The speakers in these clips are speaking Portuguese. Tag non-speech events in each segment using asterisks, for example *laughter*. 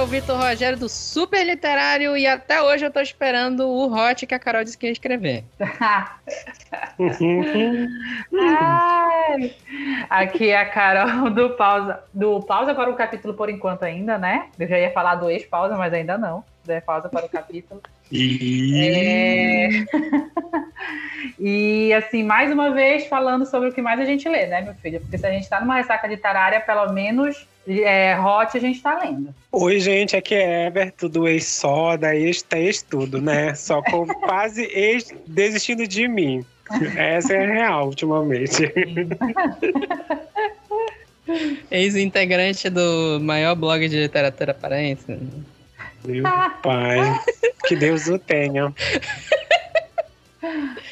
é o Vitor Rogério do Super Literário e até hoje eu tô esperando o hot que a Carol disse que ia escrever. Ai, aqui é a Carol do pausa, do pausa para o capítulo por enquanto ainda, né? Eu já ia falar do ex-pausa, mas ainda não. É pausa para o capítulo. É... e assim, mais uma vez falando sobre o que mais a gente lê, né, meu filho? Porque se a gente está numa ressaca literária, pelo menos é, hot a gente está lendo. Oi, gente, aqui é Everton do ex-soda, ex-ex tudo, né? Só com *laughs* quase ex desistindo de mim. Essa é a real, ultimamente. *laughs* Ex-integrante do maior blog de literatura paraense. Meu pai, que Deus o tenha.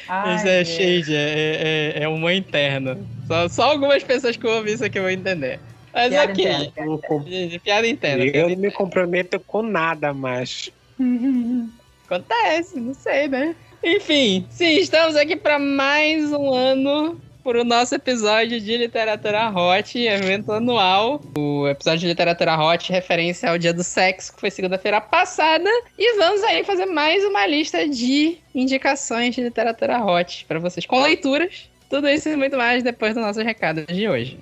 Ai, isso é shade, é, é, é uma interna. Só, só algumas pessoas que ouvem isso aqui vão entender. Mas piada ok. Interna, piada interna. Eu piada não me comprometo com nada mais. *laughs* Acontece, não sei, né? Enfim, sim, estamos aqui para mais um ano para o nosso episódio de Literatura Hot, evento anual. O episódio de Literatura Hot, referência ao Dia do Sexo, que foi segunda-feira passada. E vamos aí fazer mais uma lista de indicações de literatura hot para vocês, com leituras. Tudo isso e muito mais depois do nosso recado de hoje.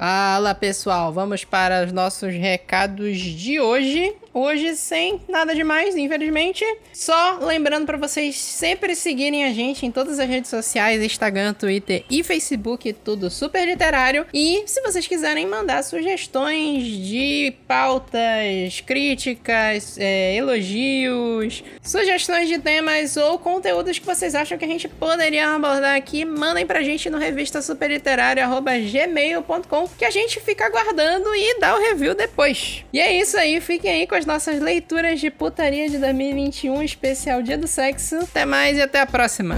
Fala pessoal, vamos para os nossos recados de hoje. Hoje sem nada demais, infelizmente. Só lembrando para vocês sempre seguirem a gente em todas as redes sociais, Instagram, Twitter e Facebook, tudo super literário. E se vocês quiserem mandar sugestões de pautas, críticas, é, elogios, sugestões de temas ou conteúdos que vocês acham que a gente poderia abordar aqui, mandem pra gente no revista superliterário@gmail.com que a gente fica aguardando e dá o review depois. E é isso aí, fiquem aí com as nossas leituras de putaria de 2021, especial Dia do Sexo. Até mais e até a próxima.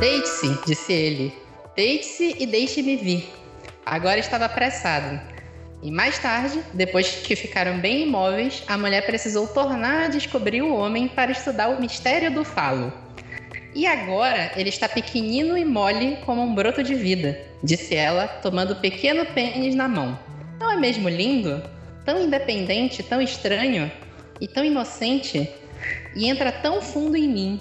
Deite-se, disse ele. Deite-se e deixe-me vir. Agora estava apressado. E mais tarde, depois que ficaram bem imóveis, a mulher precisou tornar a descobrir o homem para estudar o mistério do falo. E agora ele está pequenino e mole como um broto de vida, disse ela, tomando o pequeno pênis na mão. Não é mesmo lindo? Tão independente, tão estranho e tão inocente? E entra tão fundo em mim.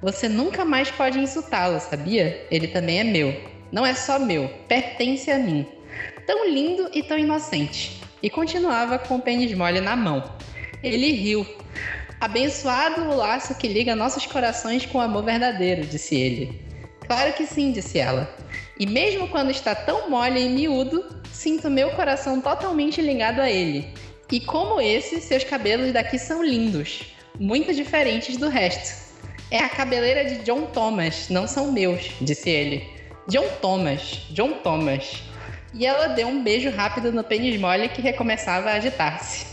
Você nunca mais pode insultá-lo, sabia? Ele também é meu. Não é só meu, pertence a mim tão lindo e tão inocente. E continuava com o pênis mole na mão. Ele riu. Abençoado o laço que liga nossos corações com o amor verdadeiro, disse ele. Claro que sim, disse ela. E mesmo quando está tão mole e miúdo, sinto meu coração totalmente ligado a ele. E como esse, seus cabelos daqui são lindos, muito diferentes do resto. É a cabeleira de John Thomas, não são meus, disse ele. John Thomas, John Thomas. E ela deu um beijo rápido no pênis mole que recomeçava a agitar-se.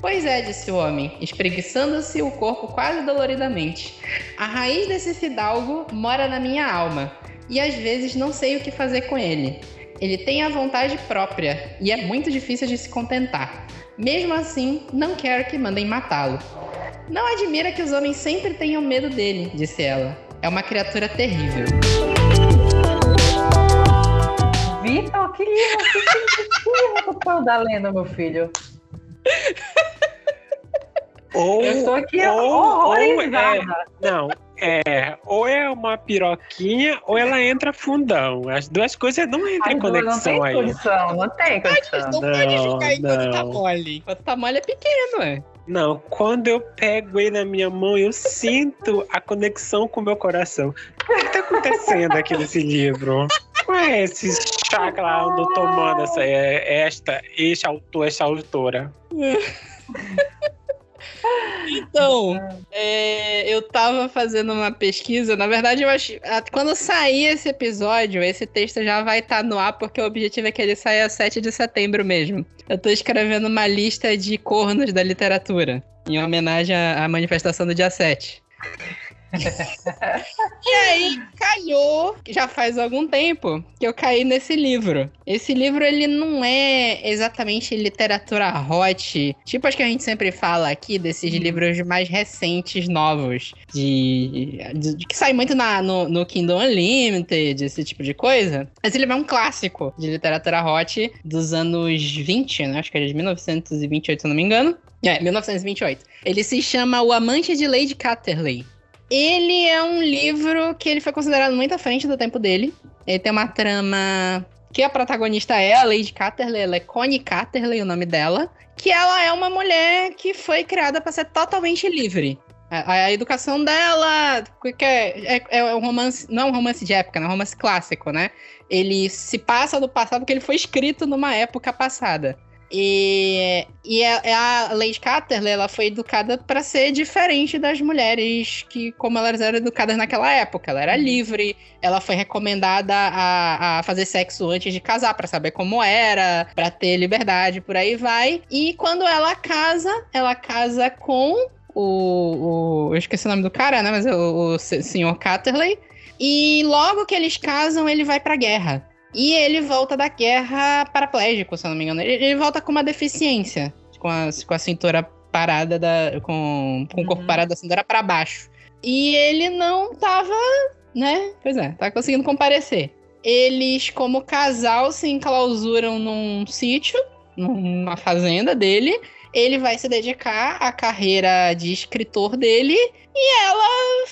Pois é, disse o homem, espreguiçando-se o corpo quase doloridamente. A raiz desse fidalgo mora na minha alma, e às vezes não sei o que fazer com ele. Ele tem a vontade própria, e é muito difícil de se contentar. Mesmo assim, não quero que mandem matá-lo. Não admira que os homens sempre tenham medo dele, disse ela. É uma criatura terrível. Vitor, que livro, que livro tu tá lendo, meu filho? Ou, eu estou aqui ou, horrorizada. Ou é, não, é, ou é uma piroquinha ou ela entra fundão. As duas coisas não entram em conexão não aí. Condição, não tem condição. Não, não pode ficar enquanto tá mole. Enquanto tá mole é pequeno, é. Não, quando eu pego ele na minha mão, eu sinto a conexão com o meu coração. O que está acontecendo aqui nesse livro? Qual é esse chakra lá andou tomando essa, é, esta, este autor, esta autora? *laughs* Então, é, eu tava fazendo uma pesquisa. Na verdade, eu acho. Quando sair esse episódio, esse texto já vai estar tá no ar, porque o objetivo é que ele saia 7 de setembro mesmo. Eu tô escrevendo uma lista de cornos da literatura, em homenagem à manifestação do dia 7. E aí, calhou, já faz algum tempo, que eu caí nesse livro. Esse livro, ele não é exatamente literatura hot, tipo as que a gente sempre fala aqui, desses uhum. livros mais recentes, novos, de, de, de que sai muito na, no, no Kindle Unlimited, esse tipo de coisa. Esse livro é um clássico de literatura hot dos anos 20, né? Acho que é de 1928, se eu não me engano. É, 1928. Ele se chama O Amante de Lady Catterley. Ele é um livro que ele foi considerado muito à frente do tempo dele. Ele tem uma trama que a protagonista é a Lady Catterley, ela é Connie Catterley, o nome dela, que ela é uma mulher que foi criada para ser totalmente livre. A, a, educação dela que é, é, é, um romance, não é um romance de época, é um romance clássico, né? Ele se passa do passado porque ele foi escrito numa época passada. E, e a, é, é a Lady Catterley, ela foi educada para ser diferente das mulheres que, como elas eram educadas naquela época. Ela era uhum. livre, ela foi recomendada a, a fazer sexo antes de casar, para saber como era, para ter liberdade, por aí vai. E quando ela casa, ela casa com o, o, eu esqueci o nome do cara, né? Mas o, o senhor Catterley. E logo que eles casam, ele vai pra guerra. E ele volta da guerra paraplégico, se eu não me engano. Ele, ele volta com uma deficiência, com a, com a cintura parada, da, com, com o corpo uhum. parado da cintura para baixo. E ele não tava, né? Pois é, tá conseguindo comparecer. Eles, como casal, se enclausuram num sítio, numa fazenda dele. Ele vai se dedicar à carreira de escritor dele e ela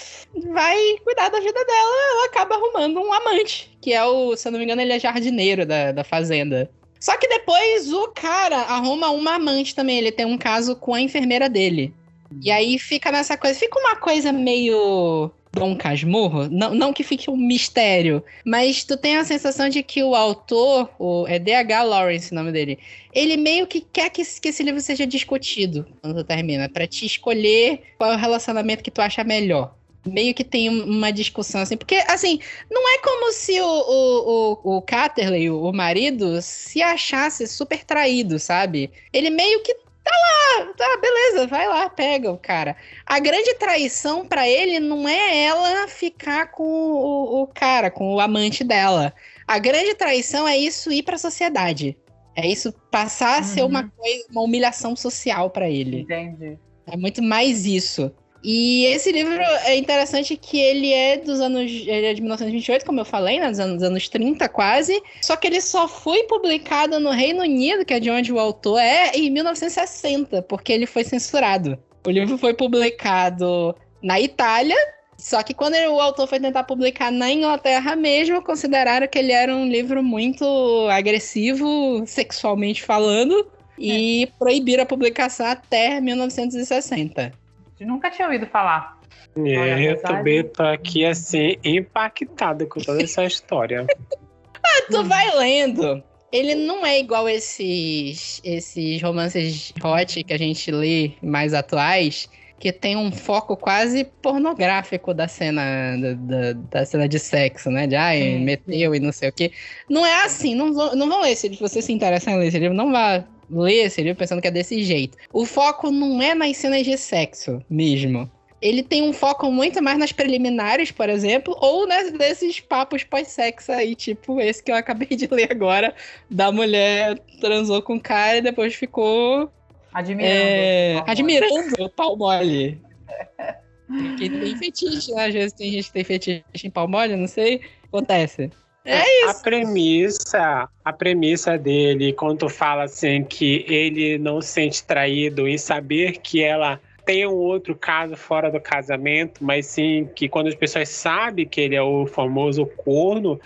vai cuidar da vida dela, ela acaba arrumando um amante, que é o, se eu não me engano, ele é jardineiro da, da fazenda. Só que depois o cara arruma uma amante também, ele tem um caso com a enfermeira dele. E aí fica nessa coisa, fica uma coisa meio Dom Casmurro, não, não que fique um mistério, mas tu tem a sensação de que o autor, o, é D.H. Lawrence o nome dele, ele meio que quer que, que esse livro seja discutido quando tu termina, para te escolher qual é o relacionamento que tu acha melhor meio que tem uma discussão assim, porque assim, não é como se o, o, o, o Catterley, o marido, se achasse super traído, sabe? Ele meio que tá lá, tá, beleza, vai lá, pega o cara. A grande traição para ele não é ela ficar com o, o, cara, com o amante dela. A grande traição é isso ir pra sociedade. É isso passar a ser uma uhum. coisa, uma humilhação social para ele. Entendi. É muito mais isso. E esse livro é interessante que ele é dos anos. Ele é de 1928, como eu falei, né, dos, anos, dos anos 30 quase. Só que ele só foi publicado no Reino Unido, que é de onde o autor é, em 1960, porque ele foi censurado. O livro foi publicado na Itália, só que quando o autor foi tentar publicar na Inglaterra mesmo, consideraram que ele era um livro muito agressivo, sexualmente falando, e é. proibiram a publicação até 1960 nunca tinha ouvido falar. É, eu também tô aqui assim, impactada com toda essa história. *laughs* ah, tu vai lendo. Ele não é igual esses, esses romances hot que a gente lê mais atuais, que tem um foco quase pornográfico da cena da, da, da cena de sexo, né? De ai, meteu e não sei o quê. Não é assim, não, não vão ler. Se você se interessa em ler esse livro, não vá ler esse livro pensando que é desse jeito. O foco não é nas cenas de sexo mesmo. Ele tem um foco muito mais nas preliminares, por exemplo, ou nas, nesses papos pós-sexo aí, tipo esse que eu acabei de ler agora, da mulher transou com o cara e depois ficou. Admirando. É, admirando o pau mole. *laughs* Porque tem fetiche, né? Às vezes tem gente que tem fetiche em pau mole, não sei. Acontece. É isso. A premissa, a premissa dele, quando fala assim que ele não se sente traído em saber que ela tem um outro caso fora do casamento, mas sim que quando as pessoas sabem que ele é o famoso corno,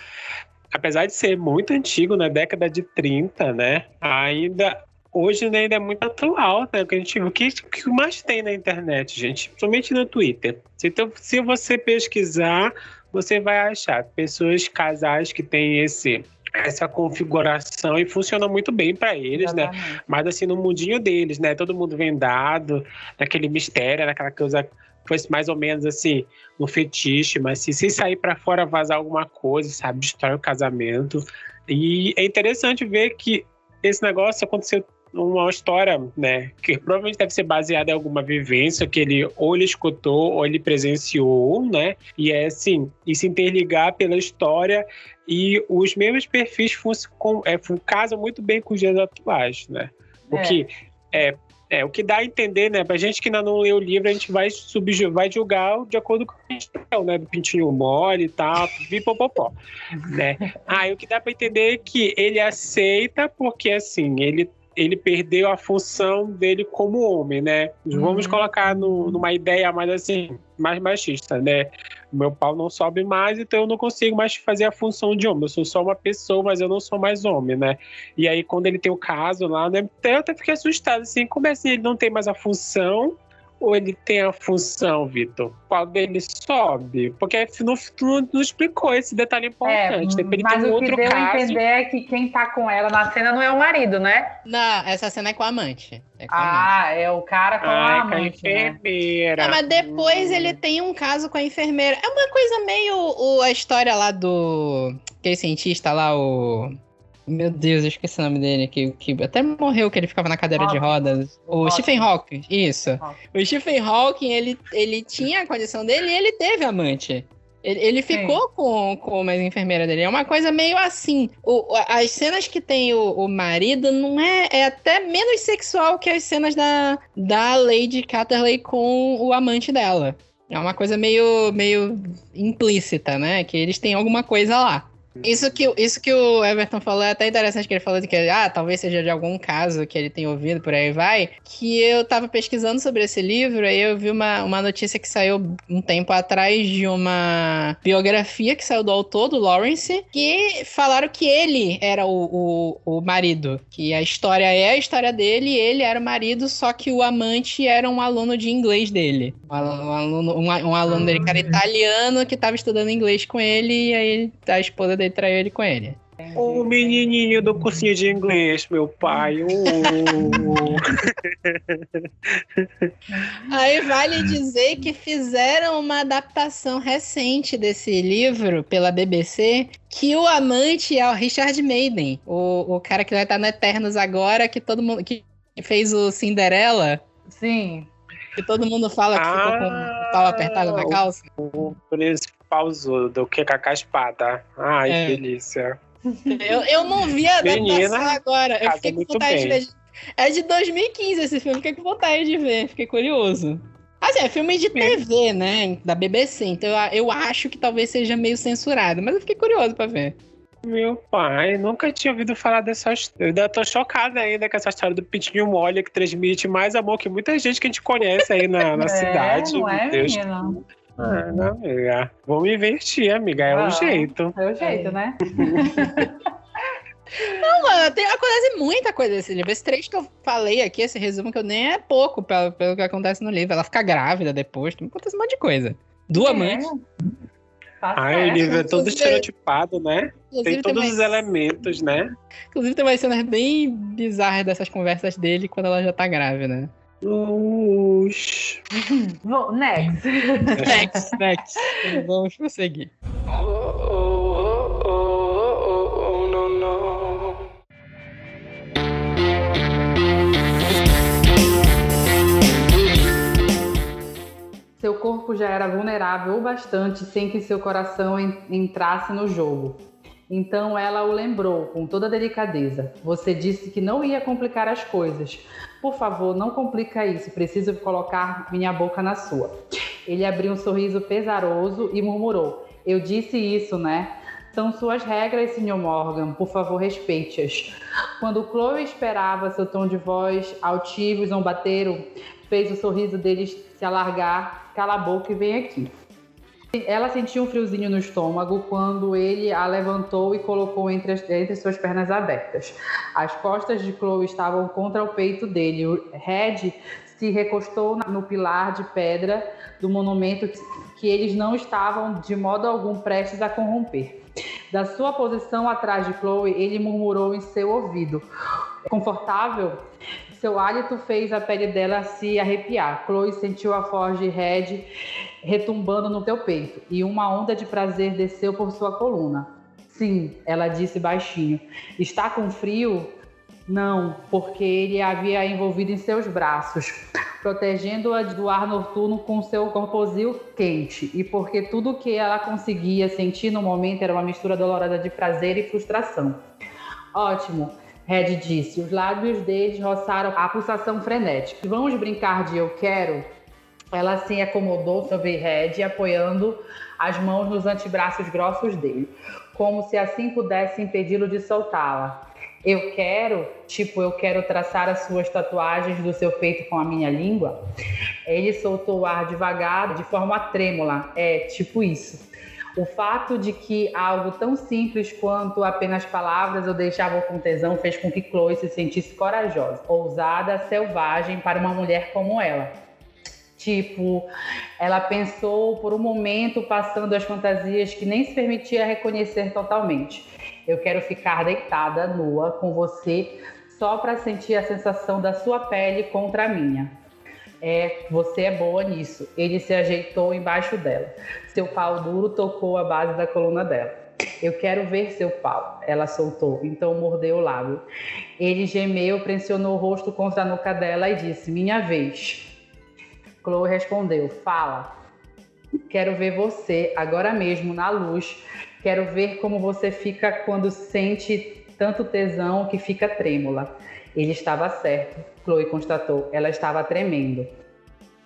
apesar de ser muito antigo, na década de 30, né? Ainda hoje né, ainda é muito atual, né? Que a gente o que, o que mais tem na internet, gente, somente no Twitter. Então, se você pesquisar você vai achar pessoas, casais que têm esse essa configuração e funciona muito bem para eles, né? Exatamente. né? Mas assim, no mundinho deles, né? Todo mundo vendado, naquele mistério, naquela coisa fosse mais ou menos assim, um fetiche, mas se, se sair para fora vazar alguma coisa, sabe, destrói o casamento. E é interessante ver que esse negócio aconteceu uma história, né, que provavelmente deve ser baseada em alguma vivência que ele ou ele escutou ou ele presenciou, né? E é assim, e se interligar pela história e os mesmos perfis com, é, casam muito bem com os dias atuais, né? O é. que é, é, o que dá a entender, né? Pra gente que ainda não leu o livro, a gente vai, vai julgar de acordo com o que a né? Do pintinho mole e tal, pipopopó, né? *laughs* Ah, e o que dá pra entender é que ele aceita porque, assim, ele ele perdeu a função dele como homem, né? Vamos uhum. colocar no, numa ideia mais assim, mais machista, né? Meu pau não sobe mais, então eu não consigo mais fazer a função de homem. Eu sou só uma pessoa, mas eu não sou mais homem, né? E aí, quando ele tem o caso lá, né? Eu até fiquei assustado, assim, como é assim ele não tem mais a função ou ele tem a função, Vitor? Qual dele sobe? Porque não, não, não explicou esse detalhe importante. É, mas o que deu caso... a entender é que quem tá com ela na cena não é o marido, né? Não, essa cena é com a amante. É com ah, amante. é o cara com a amante. Com a enfermeira. Né? mas depois hum. ele tem um caso com a enfermeira. É uma coisa meio o, a história lá do. Aquele cientista lá, o. Meu Deus, eu esqueci o nome dele, que, que até morreu que ele ficava na cadeira Hawking. de rodas. O, o Stephen Hawking, isso. Hawking. O Stephen Hawking, ele, ele tinha a condição dele e ele teve amante. Ele, ele ficou com, com uma enfermeira dele. É uma coisa meio assim. O, as cenas que tem o, o, marido não é, é até menos sexual que as cenas da, da Lady Catterley com o amante dela. É uma coisa meio, meio implícita, né? Que eles têm alguma coisa lá. Isso que, isso que o Everton falou é até interessante que ele falou de que, ah, talvez seja de algum caso que ele tenha ouvido, por aí vai. Que eu tava pesquisando sobre esse livro, aí eu vi uma, uma notícia que saiu um tempo atrás de uma biografia que saiu do autor, do Lawrence, que falaram que ele era o, o, o marido. Que a história é a história dele, ele era o marido, só que o amante era um aluno de inglês dele. Um aluno, um, um aluno dele que era italiano, que tava estudando inglês com ele, e aí a esposa dele traiu ele com ele. O menininho do cursinho de inglês, meu pai. Uh. *laughs* Aí vale dizer que fizeram uma adaptação recente desse livro pela BBC, que o amante é o Richard Maiden, o, o cara que vai estar no Eternos agora, que todo mundo que fez o Cinderela. Sim. Que todo mundo fala que ah, ficou com o pau apertado na calça. O, o príncipe pausudo, que com a espada. Ai, é. que delícia. Eu, eu não vi a adaptação agora. Eu fiquei com vontade bem. de ver. É de 2015 esse filme, fiquei com vontade de ver, fiquei curioso. Assim, é filme de TV, né? Da BBC, então eu, eu acho que talvez seja meio censurado, mas eu fiquei curioso pra ver. Meu pai, nunca tinha ouvido falar dessa história. Eu ainda tô chocada ainda com essa história do Pitinho Mole, que transmite mais amor que muita gente que a gente conhece aí na, na é, cidade. Não é, Deus. menina? Ah, não, amiga. Vou me investir, amiga. É ah, o jeito. É o jeito, né? *laughs* Não, mano, tem, acontece muita coisa nesse livro. Esse trecho que eu falei aqui, esse resumo que eu nem é pouco pelo, pelo que acontece no livro. Ela fica grávida depois, acontece um monte de coisa. Do é. amante. Tá Ai, o livro é todo estereotipado, né? Tem todos tem os elementos, né? Inclusive tem umas cenas bem bizarras dessas conversas dele quando ela já tá grávida. Ux. *laughs* next. next, next. Vamos prosseguir. Seu corpo já era vulnerável o bastante sem que seu coração entrasse no jogo. Então ela o lembrou com toda delicadeza. Você disse que não ia complicar as coisas. Por favor, não complica isso. Preciso colocar minha boca na sua. Ele abriu um sorriso pesaroso e murmurou: Eu disse isso, né? São suas regras, Sr. Morgan. Por favor, respeite-as. Quando Chloe esperava seu tom de voz altivo e zombateiro, fez o sorriso deles se alargar. Cala a boca e vem aqui. Ela sentiu um friozinho no estômago quando ele a levantou e colocou entre, as, entre suas pernas abertas. As costas de Chloe estavam contra o peito dele. O Red se recostou no pilar de pedra do monumento que eles não estavam de modo algum prestes a corromper. Da sua posição atrás de Chloe, ele murmurou em seu ouvido: Confortável? Seu hálito fez a pele dela se arrepiar. Chloe sentiu a forja de Red retumbando no teu peito e uma onda de prazer desceu por sua coluna. Sim, ela disse baixinho. Está com frio? Não, porque ele a havia envolvido em seus braços, protegendo-a do ar noturno com seu corpozil quente, e porque tudo que ela conseguia sentir no momento era uma mistura dolorosa de prazer e frustração. Ótimo, Red disse. Os lábios deles roçaram a pulsação frenética. Vamos brincar de eu quero? Ela se acomodou sobre Red, apoiando as mãos nos antebraços grossos dele, como se assim pudesse impedi-lo de soltá-la. Eu quero, tipo, eu quero traçar as suas tatuagens do seu peito com a minha língua. Ele soltou o ar devagar, de forma trêmula. É, tipo isso. O fato de que algo tão simples quanto apenas palavras o deixava com tesão fez com que Chloe se sentisse corajosa, ousada, selvagem para uma mulher como ela. Tipo, ela pensou por um momento passando as fantasias que nem se permitia reconhecer totalmente. Eu quero ficar deitada, nua, com você, só para sentir a sensação da sua pele contra a minha. É, você é boa nisso. Ele se ajeitou embaixo dela. Seu pau duro tocou a base da coluna dela. Eu quero ver seu pau. Ela soltou, então mordeu o lábio. Ele gemeu, pressionou o rosto contra a nuca dela e disse: Minha vez. Chloe respondeu: Fala. Quero ver você agora mesmo na luz. Quero ver como você fica quando sente tanto tesão que fica trêmula. Ele estava certo, Chloe constatou. Ela estava tremendo.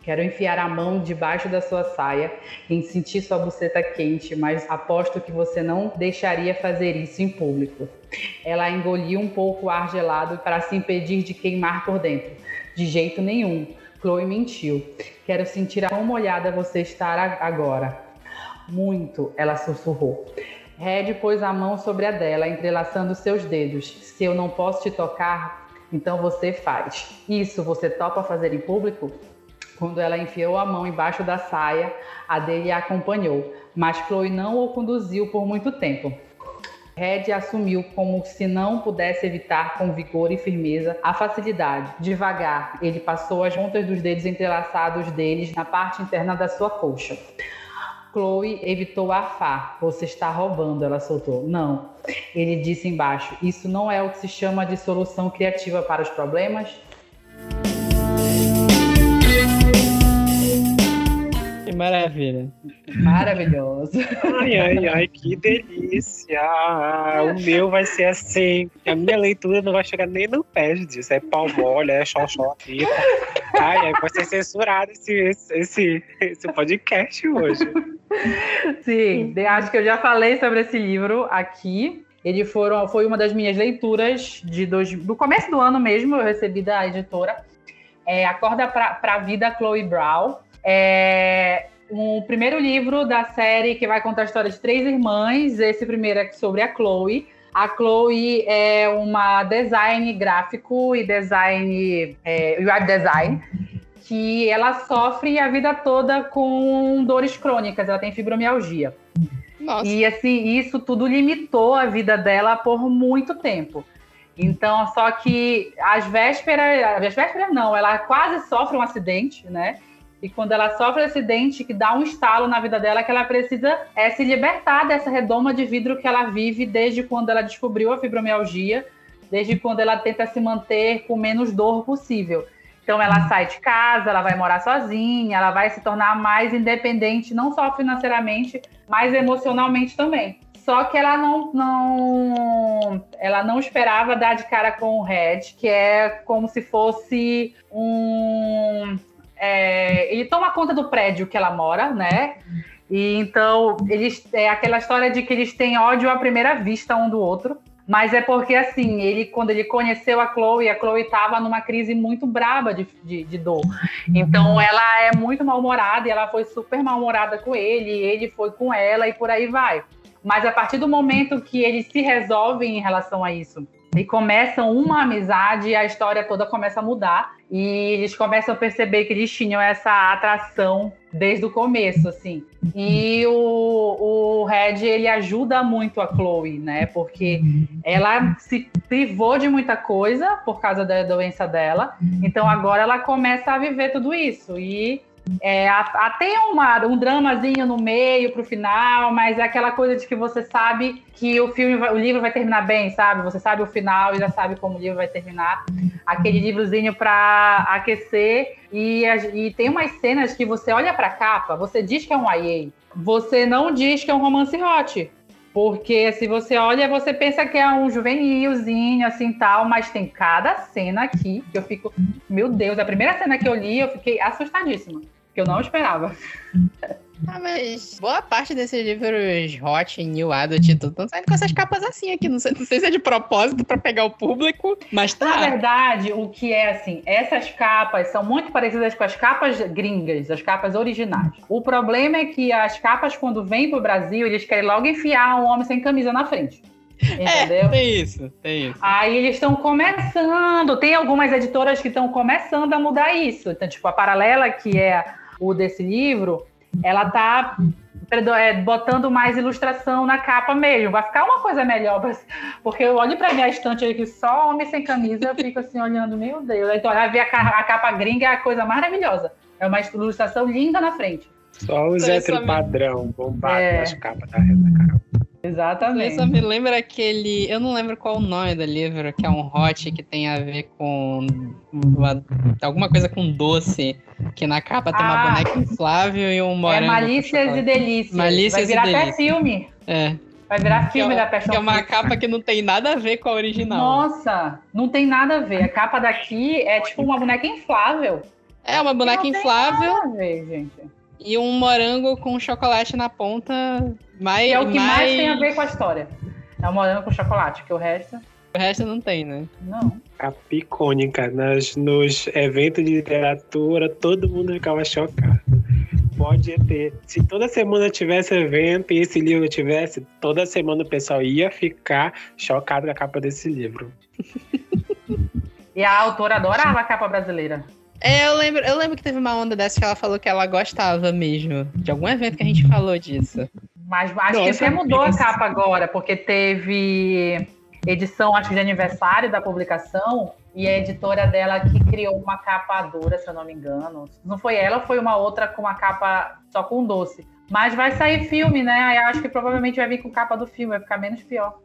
Quero enfiar a mão debaixo da sua saia e sentir sua buceta quente, mas aposto que você não deixaria fazer isso em público. Ela engoliu um pouco o ar gelado para se impedir de queimar por dentro. De jeito nenhum. Chloe mentiu. Quero sentir a quão molhada você estar agora. Muito, ela sussurrou. Red pôs a mão sobre a dela, entrelaçando seus dedos. Se eu não posso te tocar, então você faz. Isso você topa fazer em público? Quando ela enfiou a mão embaixo da saia, a dele a acompanhou, mas Chloe não o conduziu por muito tempo. Red assumiu como se não pudesse evitar com vigor e firmeza a facilidade. Devagar, ele passou as pontas dos dedos entrelaçados deles na parte interna da sua coxa. Chloe evitou arfar. Você está roubando, ela soltou. Não. Ele disse embaixo: Isso não é o que se chama de solução criativa para os problemas? Maravilha. Maravilhoso. Ai, ai, ai, que delícia. O meu vai ser assim. A minha leitura não vai chegar nem no pé disso. É pau mole, é xoxó, Ai, ai, vai ser censurado esse, esse, esse podcast hoje. Sim, acho que eu já falei sobre esse livro aqui. Ele foram, foi uma das minhas leituras de dois, do começo do ano mesmo, eu recebi da editora. É, Acorda para a Vida, Chloe Brown. É um primeiro livro da série que vai contar a história de três irmãs. Esse primeiro é sobre a Chloe. A Chloe é uma design gráfico e design é, web design que ela sofre a vida toda com dores crônicas. Ela tem fibromialgia. Nossa. E assim, isso tudo limitou a vida dela por muito tempo. Então, só que às vésperas, às vésperas não, ela quase sofre um acidente, né? E quando ela sofre um acidente que dá um estalo na vida dela, que ela precisa é, se libertar dessa redoma de vidro que ela vive desde quando ela descobriu a fibromialgia, desde quando ela tenta se manter com menos dor possível. Então ela sai de casa, ela vai morar sozinha, ela vai se tornar mais independente, não só financeiramente, mas emocionalmente também. Só que ela não, não, ela não esperava dar de cara com o Red, que é como se fosse um é, ele toma conta do prédio que ela mora, né? E então eles é aquela história de que eles têm ódio à primeira vista um do outro. Mas é porque, assim, ele, quando ele conheceu a Chloe, a Chloe estava numa crise muito braba de, de, de, dor. Então, ela é muito mal-humorada e ela foi super mal-humorada com ele, ele foi com ela e por aí vai. Mas a partir do momento que eles se resolvem em relação a isso e começam uma amizade, a história toda começa a mudar e eles começam a perceber que eles tinham essa atração desde o começo, assim. E o, o Red, ele ajuda muito a Chloe, né? Porque ela se privou de muita coisa por causa da doença dela. Então agora ela começa a viver tudo isso. E É, até uma, um dramazinho no meio pro final, mas é aquela coisa de que você sabe que o filme, o livro vai terminar bem, sabe? Você sabe o final e já sabe como o livro vai terminar. Aquele livrozinho para aquecer e, e tem umas cenas que você olha para a capa, você diz que é um YA, você não diz que é um romance hot. Porque se você olha, você pensa que é um juvenilzinho, assim, tal, mas tem cada cena aqui que eu fico, meu Deus, a primeira cena que eu li, eu fiquei assustadíssima, que eu não esperava. *laughs* Ah, mas boa parte desses livros hot, new adult e tudo, estão saindo com essas capas assim aqui. Não sei, não sei se é de propósito para pegar o público, mas tá. Na verdade, o que é assim, essas capas são muito parecidas com as capas gringas, as capas originais. O problema é que as capas, quando vêm pro Brasil, eles querem logo enfiar um homem sem camisa na frente. *laughs* Entendeu? É, tem isso, tem isso. Aí eles estão começando, tem algumas editoras que estão começando a mudar isso. Então, tipo, a Paralela, que é o desse livro, ela tá é, botando mais ilustração na capa mesmo. Vai ficar uma coisa melhor. Porque eu olho pra minha estante aqui, só homem sem camisa, eu fico assim olhando, meu Deus. Então, vai ver a, a capa gringa é a coisa maravilhosa. É uma ilustração linda na frente. Só os hétero padrão, bombado é. nas capas da Renda Carol. Exatamente. Isso me lembra aquele. Eu não lembro qual o nome do livro, que é um hot que tem a ver com. Uma, alguma coisa com doce. Que na capa tem uma ah, boneca inflável e um é morango. É Malícias e Delícias. Malícias Vai virar até filme. É. Vai virar filme é, da Passion Que é uma capa que não tem nada a ver com a original. Nossa, não tem nada a ver. A capa daqui é tipo uma boneca inflável. É, uma boneca não inflável. Tem nada a ver, gente. E um morango com chocolate na ponta. Mais, é o que mais... mais tem a ver com a história. É o morango com chocolate, que o resto. O resto não tem, né? Não. A picônica. Nas, nos eventos de literatura, todo mundo ficava chocado. Pode ter. Se toda semana tivesse evento e esse livro tivesse, toda semana o pessoal ia ficar chocado com a capa desse livro. *laughs* e a autora adorava a capa brasileira. É, eu lembro, eu lembro que teve uma onda dessa que ela falou que ela gostava mesmo. De algum evento que a gente falou disso. Mas acho Nossa, que até mudou a capa agora, porque teve edição, acho que de aniversário da publicação, e a editora dela que criou uma capa dura, se eu não me engano. Não foi ela, foi uma outra com uma capa só com doce. Mas vai sair filme, né? Aí acho que provavelmente vai vir com capa do filme, vai ficar menos pior.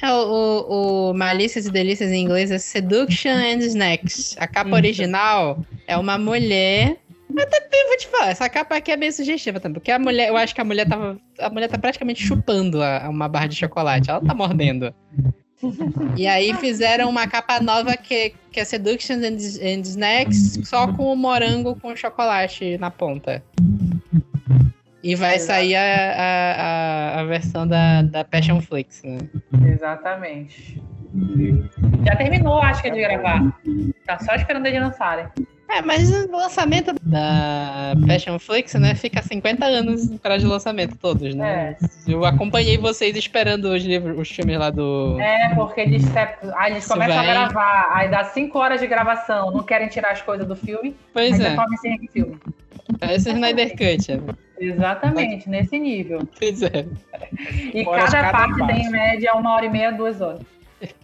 É, o, o Malícias e Delícias em inglês é Seduction and Snacks. A capa original é uma mulher. Até vou te falar, essa capa aqui é bem sugestiva também, porque a mulher, eu acho que a mulher tava. A mulher tá praticamente chupando a, uma barra de chocolate. Ela tá mordendo. E aí fizeram uma capa nova que, que é Seduction and, and Snacks, só com o morango com chocolate na ponta. E vai sair a, a, a, versão da, da Passion Flix, né? Exatamente. Já terminou, acho que, de gravar. Tá só esperando eles lançarem. É, mas o lançamento da Passion Flix, né, fica 50 anos para de lançamento todos, né? É. Eu acompanhei vocês esperando os livros, os filmes lá do. É, porque eles, aí eles começam vai... a gravar, aí dá 5 horas de gravação, não querem tirar as coisas do filme. Pois aí é. Sem filme. É esse Snyder Cut, né? Exatamente, nesse nível. Pois é. E cada, cada, parte, parte tem em média uma hora e meia, duas horas.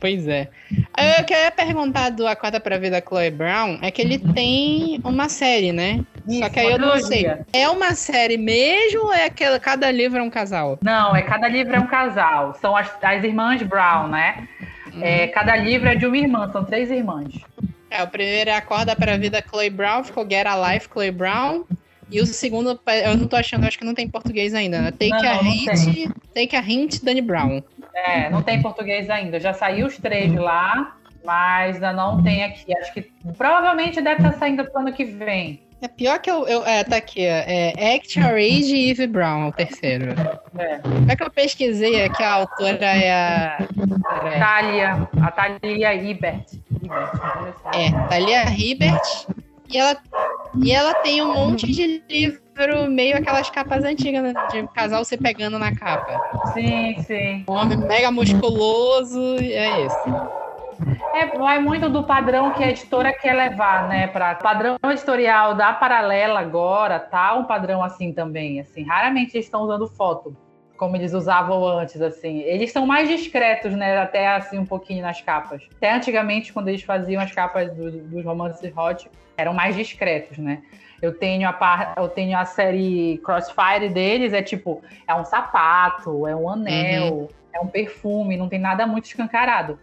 Pois é. Eu queria perguntar do Acorda pra Vida Chloe Brown, é que ele tem uma série, né? Isso, Só que aí eu não sei. É uma série mesmo ou é aquela, cada livro é um casal? Não, é cada livro é um casal. São as, as irmãs Brown, né? Hum. É, cada livro é de uma irmã, são três irmãs. É, o primeiro é Acorda pra Vida Chloe Brown, ficou Get a Life Chloe Brown. E o segundo, eu não tô achando, acho que não tem português ainda, né? Take, não, a, não hint, take a Hint, Danny Brown. É, não tem português ainda. Já saiu os três lá, mas ainda não tem aqui. Acho que provavelmente deve estar saindo pro ano que vem. É pior que eu. eu é, tá aqui, é Act Rage e Eve Brown, o terceiro. É. é que eu pesquisei aqui, a autora é a. É. Thalia, a Thalia Hibert. É, Thalia Hibert. E ela, e ela tem um monte de livro, meio aquelas capas antigas, né? De casal se pegando na capa. Sim, sim. Um homem mega musculoso, e é isso. É, vai muito do padrão que a editora quer levar, né? Para padrão editorial da Paralela agora, tá um padrão assim também, assim. Raramente eles estão usando foto como eles usavam antes, assim. Eles são mais discretos, né? Até assim um pouquinho nas capas. Até antigamente, quando eles faziam as capas do, dos romances hot, eram mais discretos, né? Eu tenho a, par, eu tenho a série Crossfire deles, é tipo, é um sapato, é um anel, uhum. é um perfume, não tem nada muito escancarado.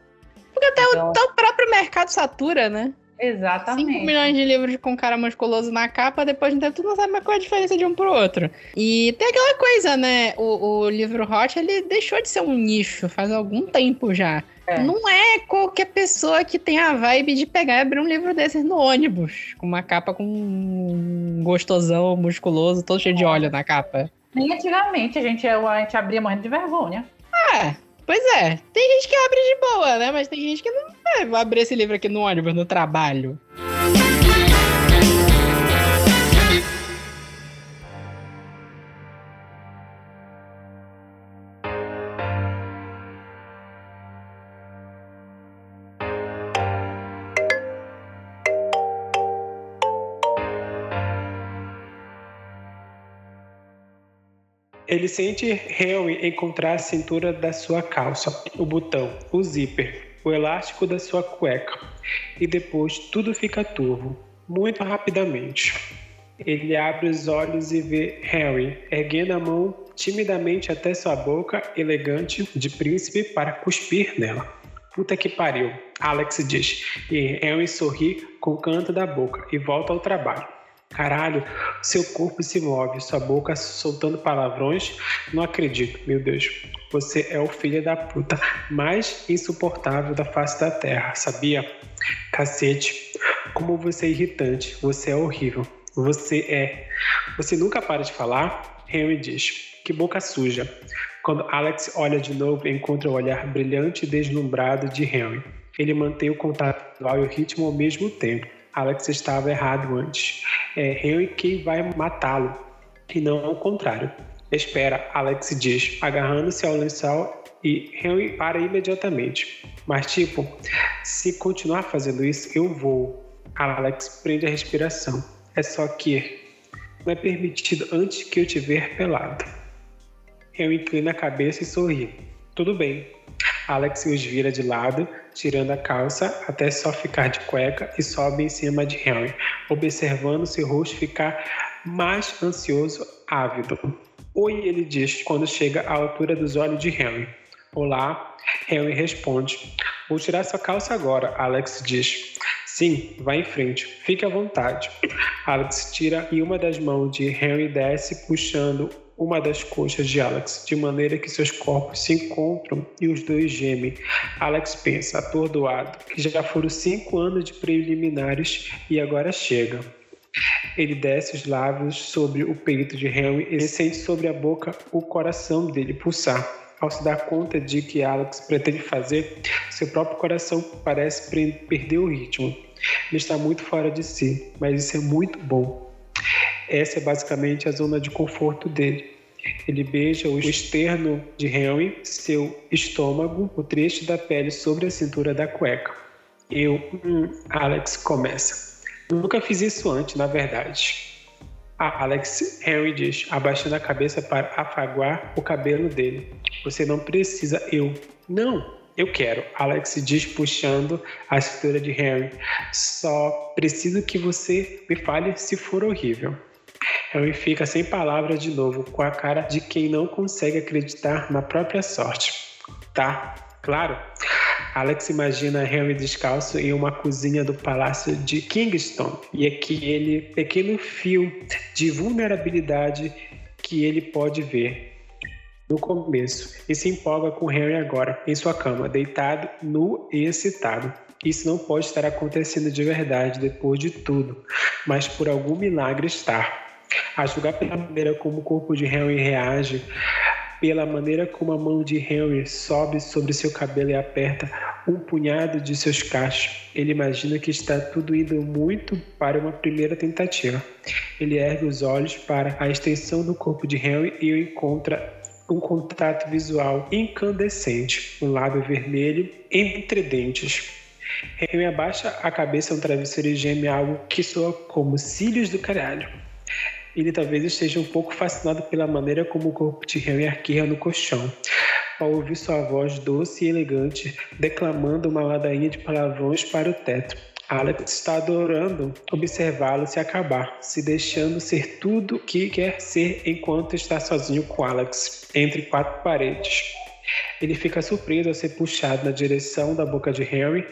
Porque até, então... o, próprio mercado satura, né? Exatamente. 5 milhões de livros com cara musculoso na capa, depois de um tempo tu não sabe mais qual é a diferença de um pro outro. E tem aquela coisa, né? O, o livro hot, ele deixou de ser um nicho faz algum tempo já. É. Não é qualquer pessoa que tem a vibe de pegar e abrir um livro desses no ônibus, com uma capa com um gostosão, musculoso, todo cheio de é. óleo na capa. Nem antigamente a gente, a gente abria morrendo de vergonha. É, Pois é, tem gente que abre de boa, né? Mas tem gente que não é, vai abrir esse livro aqui no ônibus, no trabalho. Ele sente Harry encontrar a cintura da sua calça, o botão, o zíper, o elástico da sua cueca. E depois tudo fica turvo, muito rapidamente. Ele abre os olhos e vê Harry erguendo a mão timidamente até sua boca elegante de príncipe para cuspir nela. Puta que pariu, Alex diz, e Harry sorri com o canto da boca e volta ao trabalho. Caralho, seu corpo se move, sua boca soltando palavrões. Não acredito, meu Deus. Você é o filho da puta mais insuportável da face da terra, sabia? Cacete, como você é irritante, você é horrível. Você é. Você nunca para de falar? Henry diz. Que boca suja. Quando Alex olha de novo, encontra o olhar brilhante e deslumbrado de Henry. Ele mantém o contato e o ritmo ao mesmo tempo. Alex estava errado antes. É Henry quem vai matá-lo, e não ao contrário. Espera, Alex diz, agarrando-se ao lençol e Henry para imediatamente. Mas tipo, se continuar fazendo isso, eu vou. Alex prende a respiração. É só que não é permitido antes que eu te ver pelado. Henry inclina a cabeça e sorri. Tudo bem. Alex os vira de lado tirando a calça até só ficar de cueca e sobe em cima de Henry, observando seu rosto ficar mais ansioso, ávido. Oi, ele diz quando chega à altura dos olhos de Henry. Olá, Henry responde. Vou tirar sua calça agora, Alex diz. Sim, vá em frente, fique à vontade. Alex tira e uma das mãos de Henry desce, puxando uma das coxas de Alex, de maneira que seus corpos se encontram e os dois gemem. Alex pensa, atordoado, que já foram cinco anos de preliminares e agora chega. Ele desce os lábios sobre o peito de Henry e sente sobre a boca o coração dele pulsar. Ao se dar conta de que Alex pretende fazer, seu próprio coração parece perder o ritmo. Ele está muito fora de si, mas isso é muito bom. Essa é basicamente a zona de conforto dele. Ele beija o externo de Henry, seu estômago, o trecho da pele sobre a cintura da cueca. Eu, hum, Alex começa. Nunca fiz isso antes, na verdade. Ah, Alex, Henry diz, abaixando a cabeça para afaguar o cabelo dele. Você não precisa, eu. Não, eu quero, Alex diz, puxando a cintura de Henry. Só preciso que você me fale se for horrível. Harry fica sem palavras de novo, com a cara de quem não consegue acreditar na própria sorte. Tá, claro. Alex imagina Harry descalço em uma cozinha do palácio de Kingston e aquele pequeno fio de vulnerabilidade que ele pode ver no começo e se empolga com Harry agora em sua cama, deitado, nu e excitado. Isso não pode estar acontecendo de verdade depois de tudo, mas por algum milagre está. A julgar pela maneira como o corpo de Henry reage, pela maneira como a mão de Henry sobe sobre seu cabelo e aperta um punhado de seus cachos, ele imagina que está tudo indo muito para uma primeira tentativa. Ele ergue os olhos para a extensão do corpo de Henry e o encontra um contato visual incandescente, um lábio vermelho entre dentes. Henry abaixa a cabeça no travesseiro e geme algo que soa como cílios do caralho ele talvez esteja um pouco fascinado pela maneira como o corpo de Henry arqueia no colchão. Ao ouvir sua voz doce e elegante, declamando uma ladainha de palavrões para o teto. Alex está adorando observá-lo se acabar, se deixando ser tudo que quer ser enquanto está sozinho com Alex, entre quatro paredes. Ele fica surpreso ao ser puxado na direção da boca de Harry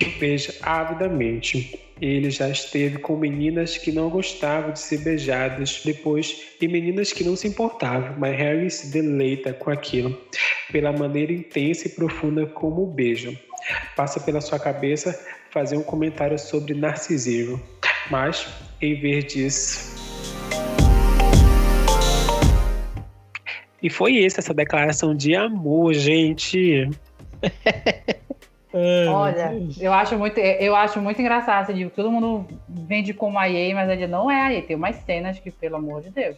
e o beija avidamente. Ele já esteve com meninas que não gostavam de ser beijadas depois e meninas que não se importavam, mas Harry se deleita com aquilo, pela maneira intensa e profunda como o. Passa pela sua cabeça fazer um comentário sobre narcisismo, mas em vez disso. E foi essa essa declaração de amor, gente. *laughs* Olha, eu acho muito, eu acho muito engraçado assim, todo mundo vende como AE, mas ele não é AE. Tem umas cenas que, pelo amor de Deus.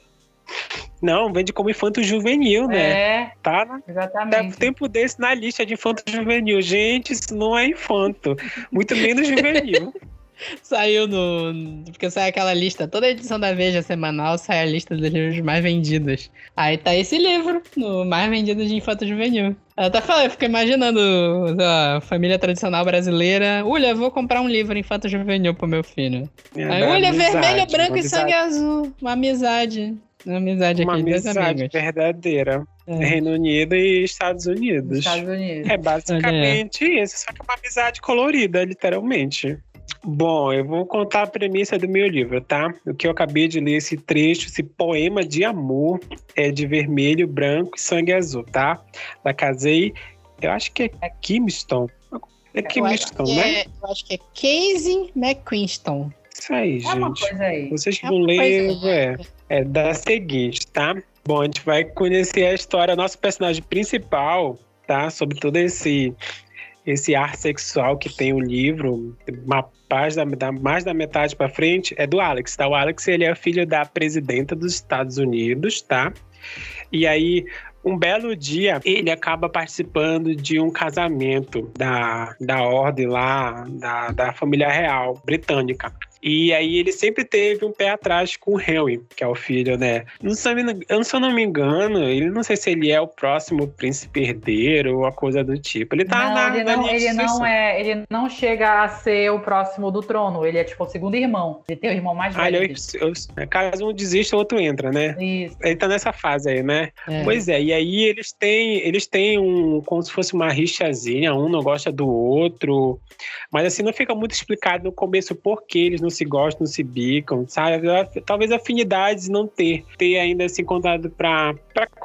Não, vende como infanto juvenil, né? É, Tá na, exatamente. Tá tempo desse na lista de infanto juvenil. Gente, isso não é infanto. Muito menos juvenil. *laughs* Saiu no. Porque sai aquela lista, toda edição da Veja semanal sai a lista dos livros mais vendidos. Aí tá esse livro, no mais vendido de infanto juvenil. Ela tá falando, eu fico imaginando a família tradicional brasileira. Olha, vou comprar um livro infanto juvenil pro meu filho. É, Aí, olha, amizade, vermelho, uma branco e sangue azul. Uma amizade. Uma amizade Uma aqui, dois amizade verdadeira. É. Reino Unido e Estados Unidos. Estados Unidos. É basicamente isso, só que é uma amizade colorida, literalmente. Bom, eu vou contar a premissa do meu livro, tá? O que eu acabei de ler, esse trecho, esse poema de amor é de vermelho, branco e sangue azul, tá? Da Casei, eu acho que é Kingston. É que né? é, eu acho que é Casey McQuiston. Isso aí, É uma gente. coisa aí. Vocês que É uma leram, aí. é, é da seguinte, tá? Bom, a gente vai conhecer a história, nosso personagem principal, tá? Sobre todo esse esse ar sexual que tem o livro, uma página, da, mais da metade para frente, é do Alex, tá? O Alex, ele é filho da presidenta dos Estados Unidos, tá? E aí, um belo dia, ele acaba participando de um casamento da, da ordem lá, da, da família real britânica. E aí ele sempre teve um pé atrás com o Henry, que é o filho, né? Não sei, eu, se eu não me engano, ele não sei se ele é o próximo príncipe herdeiro ou a coisa do tipo. Ele tá não, na, ele na não, ele não é, ele não chega a ser o próximo do trono. Ele é tipo o segundo irmão. Ele tem o irmão mais Ah, ele velho. é, o- eu- caso um desista, o outro entra, né? Isso. Ele tá nessa fase aí, né? É. Pois é, e aí eles têm, eles têm um, como se fosse uma rixazinha, um não gosta do outro, mas assim, não fica muito explicado no começo por que eles não se gostam, não se bicam, sabe? Talvez afinidades não ter, ter ainda se encontrado pra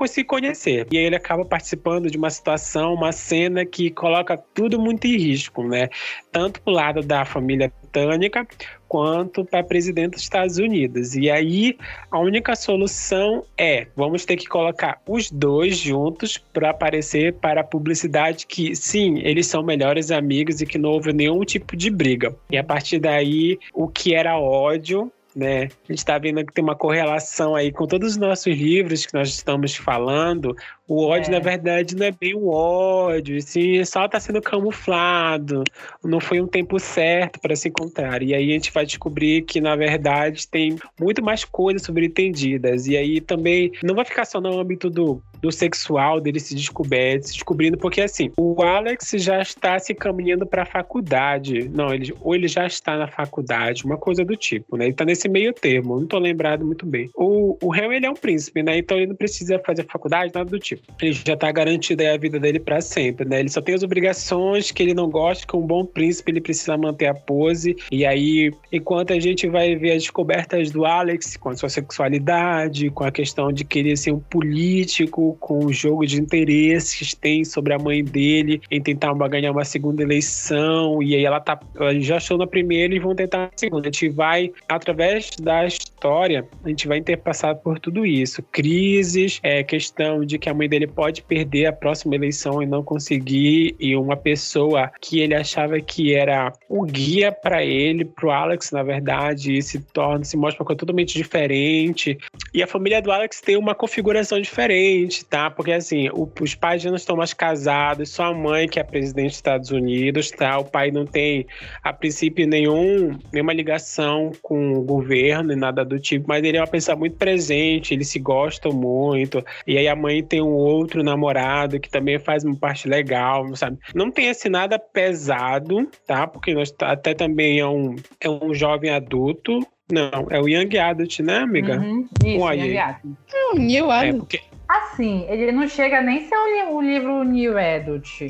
se conhecer. E aí ele acaba participando de uma situação, uma cena que coloca tudo muito em risco, né? Tanto pro lado da família britânica, quanto para presidente dos Estados Unidos. E aí a única solução é vamos ter que colocar os dois juntos para aparecer para a publicidade que sim, eles são melhores amigos e que não houve nenhum tipo de briga. E a partir daí, o que era ódio né? A gente está vendo que tem uma correlação aí com todos os nossos livros que nós estamos falando. O ódio, É. na verdade, não é bem o ódio, sim, só está sendo camuflado. Não foi um tempo certo para se encontrar. E aí a gente vai descobrir que, na verdade, tem muito mais coisas sobreentendidas. E aí também não vai ficar só no âmbito do, do sexual dele se descobrir, se descobrindo, porque assim, o Alex já está se caminhando para a faculdade. Não, ele, ou ele já está na faculdade, uma coisa do tipo, né? Ele está nesse meio termo, não tô lembrado muito bem. O, o Harry, ele é um príncipe, né? Então ele não precisa fazer faculdade, nada do tipo. Ele já tá garantido aí a vida dele para sempre, né? Ele só tem as obrigações que ele não gosta, que um bom príncipe ele precisa manter a pose. E aí, enquanto a gente vai ver as descobertas do Alex com a sua sexualidade, com a questão de querer ser um político, com o jogo de interesses que tem sobre a mãe dele, em tentar uma- ganhar uma segunda eleição, e aí ela tá ela já achou na primeira e vão tentar na segunda. A gente vai, através da história, a gente vai ter passado por tudo isso. Crises, é, questão de que a mãe dele pode perder a próxima eleição e não conseguir, e uma pessoa que ele achava que era o guia para ele, pro Alex, na verdade, se torna, se mostra uma coisa totalmente diferente. E a família do Alex tem uma configuração diferente, tá? Porque assim, o, os pais já não estão mais casados, só a mãe que é presidente dos Estados Unidos, tá? O pai não tem, a princípio, nenhum, nenhuma ligação com o governo e nada do tipo, mas ele é uma pessoa muito presente, eles se gostam muito. E aí a mãe tem um outro namorado que também faz uma parte legal, sabe? Não tem assim nada pesado, tá? Porque nós até também é um, é um jovem adulto, não, é o Young Adult, né, amiga? Uhum, isso, Olha Young. Adult. É um New É Adult. porque, Assim, ele não chega nem ser o livro New Adult.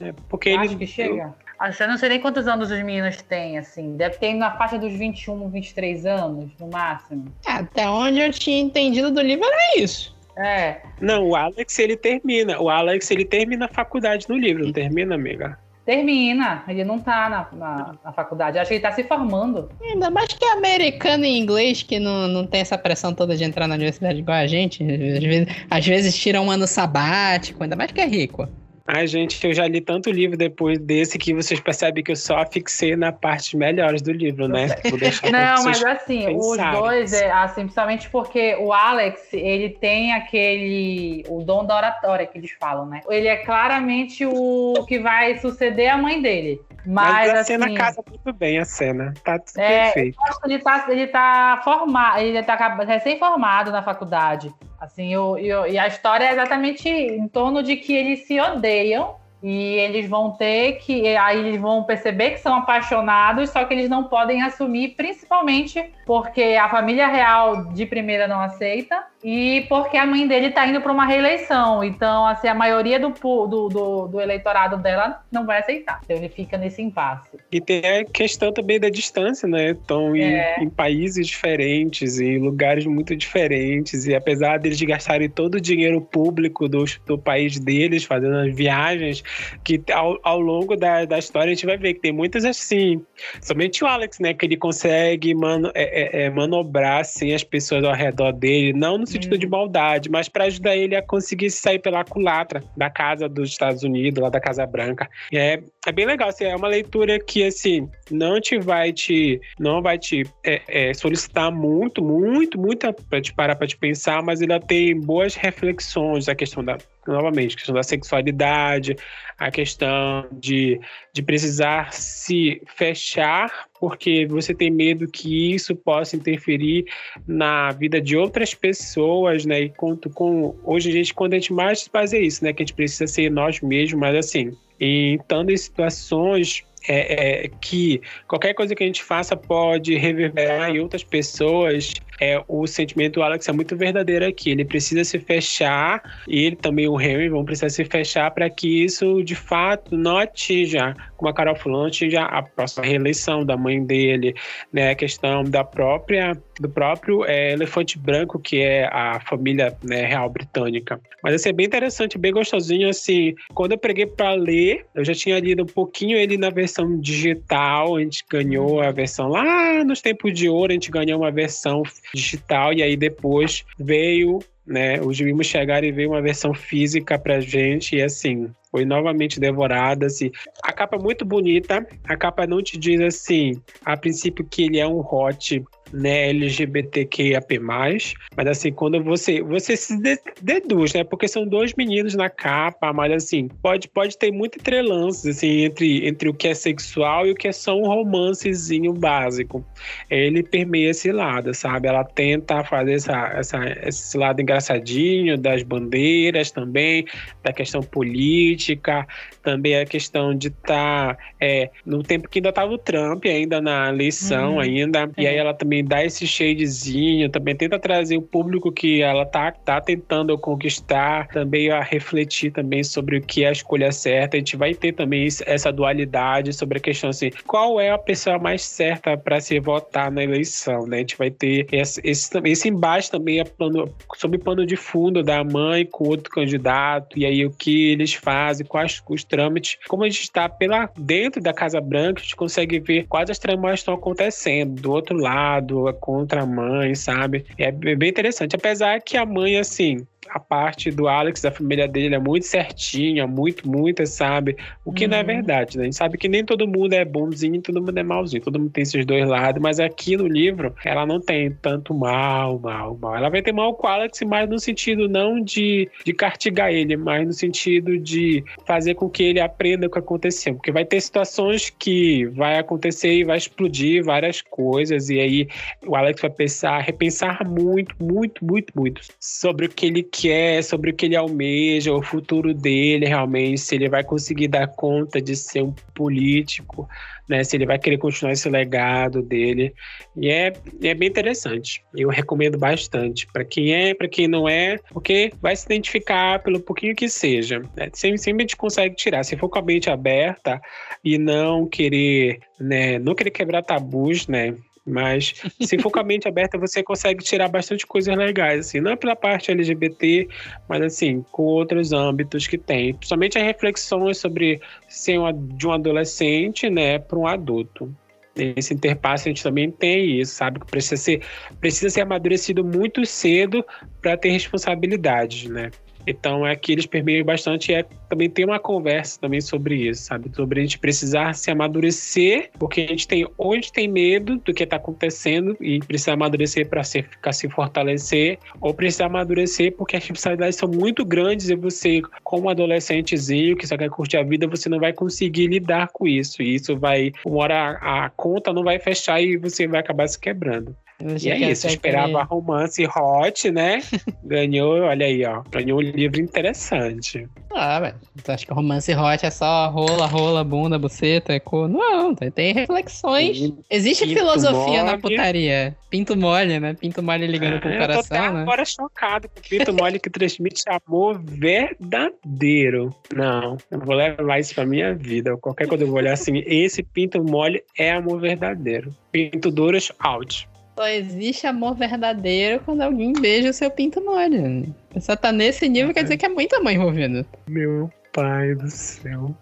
é porque Eu ele. acho que chega. Acho que eu não sei nem quantos anos os meninos têm, assim. Deve ter na faixa dos 21, 23 anos, no máximo. Até onde eu tinha entendido do livro era isso. É. Não, o Alex ele termina. O Alex ele termina a faculdade no livro, não termina, amiga? Termina. Ele não tá na, na, na faculdade. Acho que ele tá se formando. Ainda mais que é americano e inglês, que não, não tem essa pressão toda de entrar na universidade igual a gente. Às vezes, às vezes tira um ano sabático, ainda mais que é rico. Ai, gente, eu já li tanto livro depois desse que vocês percebem que eu só fixei na parte melhores do livro, né? Vou deixar pra Não, mas assim, os pensarem. dois, é, assim, principalmente porque o Alex, ele tem aquele. o dom da oratória que eles falam, né? Ele é claramente o que vai suceder a mãe dele. Mas, Mas a assim, cena casa muito bem, a cena. Tá tudo É, perfeito. ele tá, ele tá formado, ele tá recém-formado na faculdade. Assim, o- e o- e a história é exatamente em torno de que eles se odeiam e eles vão ter que. Aí eles vão perceber que são apaixonados, só que eles não podem assumir, principalmente porque a família real de primeira não aceita e porque a mãe dele tá indo para uma reeleição. Então, assim, a maioria do, do, do, do eleitorado dela não vai aceitar. Então ele fica nesse impasse. E tem a questão também da distância, né? Estão em, É. em países diferentes, em lugares muito diferentes. E apesar deles gastarem todo o dinheiro público do, do país deles, fazendo as viagens, que ao, ao longo da, da história a gente vai ver que tem muitas assim. Somente o Alex, né? Que ele consegue mano, é, é, é, manobrar assim, as pessoas ao redor dele, não no sentido de maldade, mas para ajudar ele a conseguir sair pela culatra da casa dos Estados Unidos, lá da Casa Branca. É, é bem legal, assim, é uma leitura que, assim, não te vai te, não vai te é, é, solicitar muito, muito, muito para te parar para te pensar, mas ela tem boas reflexões da questão da, novamente, questão da sexualidade, a questão de, de precisar se fechar porque você tem medo que isso possa interferir na vida de outras pessoas, né? E conto com hoje a gente quando a gente mais faz é isso, né? Que a gente precisa ser nós mesmos, mas assim, e estando em situações é, é, que qualquer coisa que a gente faça pode reverberar em outras pessoas. É, o sentimento do Alex é muito verdadeiro aqui. Ele precisa se fechar, e ele também, o Henry, vão precisar se fechar para que isso de fato não atinja, como a Carol atinja a próxima reeleição da mãe dele, né? A questão da própria, do próprio é, elefante branco, que é a família né, real britânica. Mas assim, é bem interessante, bem gostosinho. Assim, quando eu peguei para ler, eu já tinha lido um pouquinho ele na versão digital. A gente ganhou a versão lá nos tempos de ouro, a gente ganhou uma versão digital e aí depois veio, né? Os vimos chegar e veio uma versão física pra gente e assim. Foi novamente devorada, assim. A capa é muito bonita. A capa não te diz assim, a princípio que ele é um hot né, LGBTQIAP+, mas assim, quando você você se de- deduz, né, porque são dois meninos na capa, mas assim, pode, pode ter muito entrelances, assim, entre, entre o que é sexual e o que é só um romancezinho básico. Ele permeia esse lado, sabe? Ela tenta fazer essa, essa, esse lado engraçadinho das bandeiras também, da questão política, também a questão de estar é, no tempo que ainda estava o Trump ainda na eleição Uhum. ainda, e É. aí ela também dá esse shadezinho, também tenta trazer o público que ela tá, tá tentando conquistar, também a refletir também sobre o que é a escolha certa. A gente vai ter também essa dualidade sobre a questão assim, qual é a pessoa mais certa para se votar na eleição, né? A gente vai ter esse, esse, esse embate também é plano, sob pano de fundo da mãe com outro candidato, e aí o que eles fazem, quais os trâmites. Como a gente está pela dentro da Casa Branca, a gente consegue ver quais as tramas estão acontecendo do outro lado, contra a mãe, sabe? É bem interessante. Apesar que a mãe, assim, a parte do Alex, da família dele, é muito certinha, muito, muito, sabe? O que uhum. não é uhum. verdade, né? A gente sabe que nem todo mundo é bonzinho, todo mundo é malzinho, todo mundo tem esses dois lados, mas aqui no livro ela não tem tanto mal, mal, mal. Ela vai ter mal com o Alex, mas no sentido não de, de castigar ele, mas no sentido de fazer com que ele aprenda o que aconteceu. Porque vai ter situações que vai acontecer e vai explodir várias coisas, e aí o Alex vai pensar, repensar muito, muito, muito, muito sobre o que ele quer, sobre o que ele almeja, o futuro dele realmente, se ele vai conseguir dar conta de ser um político, né? Se ele vai querer continuar esse legado dele. E é, é bem interessante. Eu recomendo bastante. Para quem é, para quem não é, porque vai se identificar pelo pouquinho que seja. Né? Sempre, sempre a gente consegue tirar. Se for com a mente aberta e não querer, né? Não querer quebrar tabus, né? Mas se for com a mente aberta, você consegue tirar bastante coisas legais, assim, não é pela parte LGBT, mas assim, com outros âmbitos que tem. Principalmente as reflexões sobre ser uma, de um adolescente, né, para um adulto. Esse interpasse a gente também tem isso, sabe? Que precisa ser, precisa ser amadurecido muito cedo para ter responsabilidades, né? Então é que eles permeiam bastante é também tem uma conversa também sobre isso, sabe? Sobre a gente precisar se amadurecer, porque a gente tem ou a gente tem medo do que está acontecendo e precisa amadurecer para se ficar se fortalecer, ou precisa amadurecer porque as responsabilidades são muito grandes e você, como adolescentezinho que só quer curtir a vida, você não vai conseguir lidar com isso. E isso vai, uma hora a, a conta não vai fechar e você vai acabar se quebrando. E é isso, esperava romance hot, né? *laughs* Ganhou, olha aí, ó. Ganhou um livro interessante. Ah, velho. Tu acha que romance hot é só rola, rola, bunda, buceta, é cor? Não, tem reflexões. Existe Pinto filosofia mole. na putaria. Pinto mole, né? Pinto mole ligando é, pro coração, eu tô até né? agora chocado com Pinto mole que transmite amor verdadeiro. Não, eu vou levar isso pra minha vida. Qualquer coisa eu vou olhar assim, esse pinto mole é amor verdadeiro. Pinto duros, out. Só existe amor verdadeiro quando alguém beija o seu pinto mole. Só tá nesse nível, quer dizer que é muita mãe envolvida. Meu pai do céu.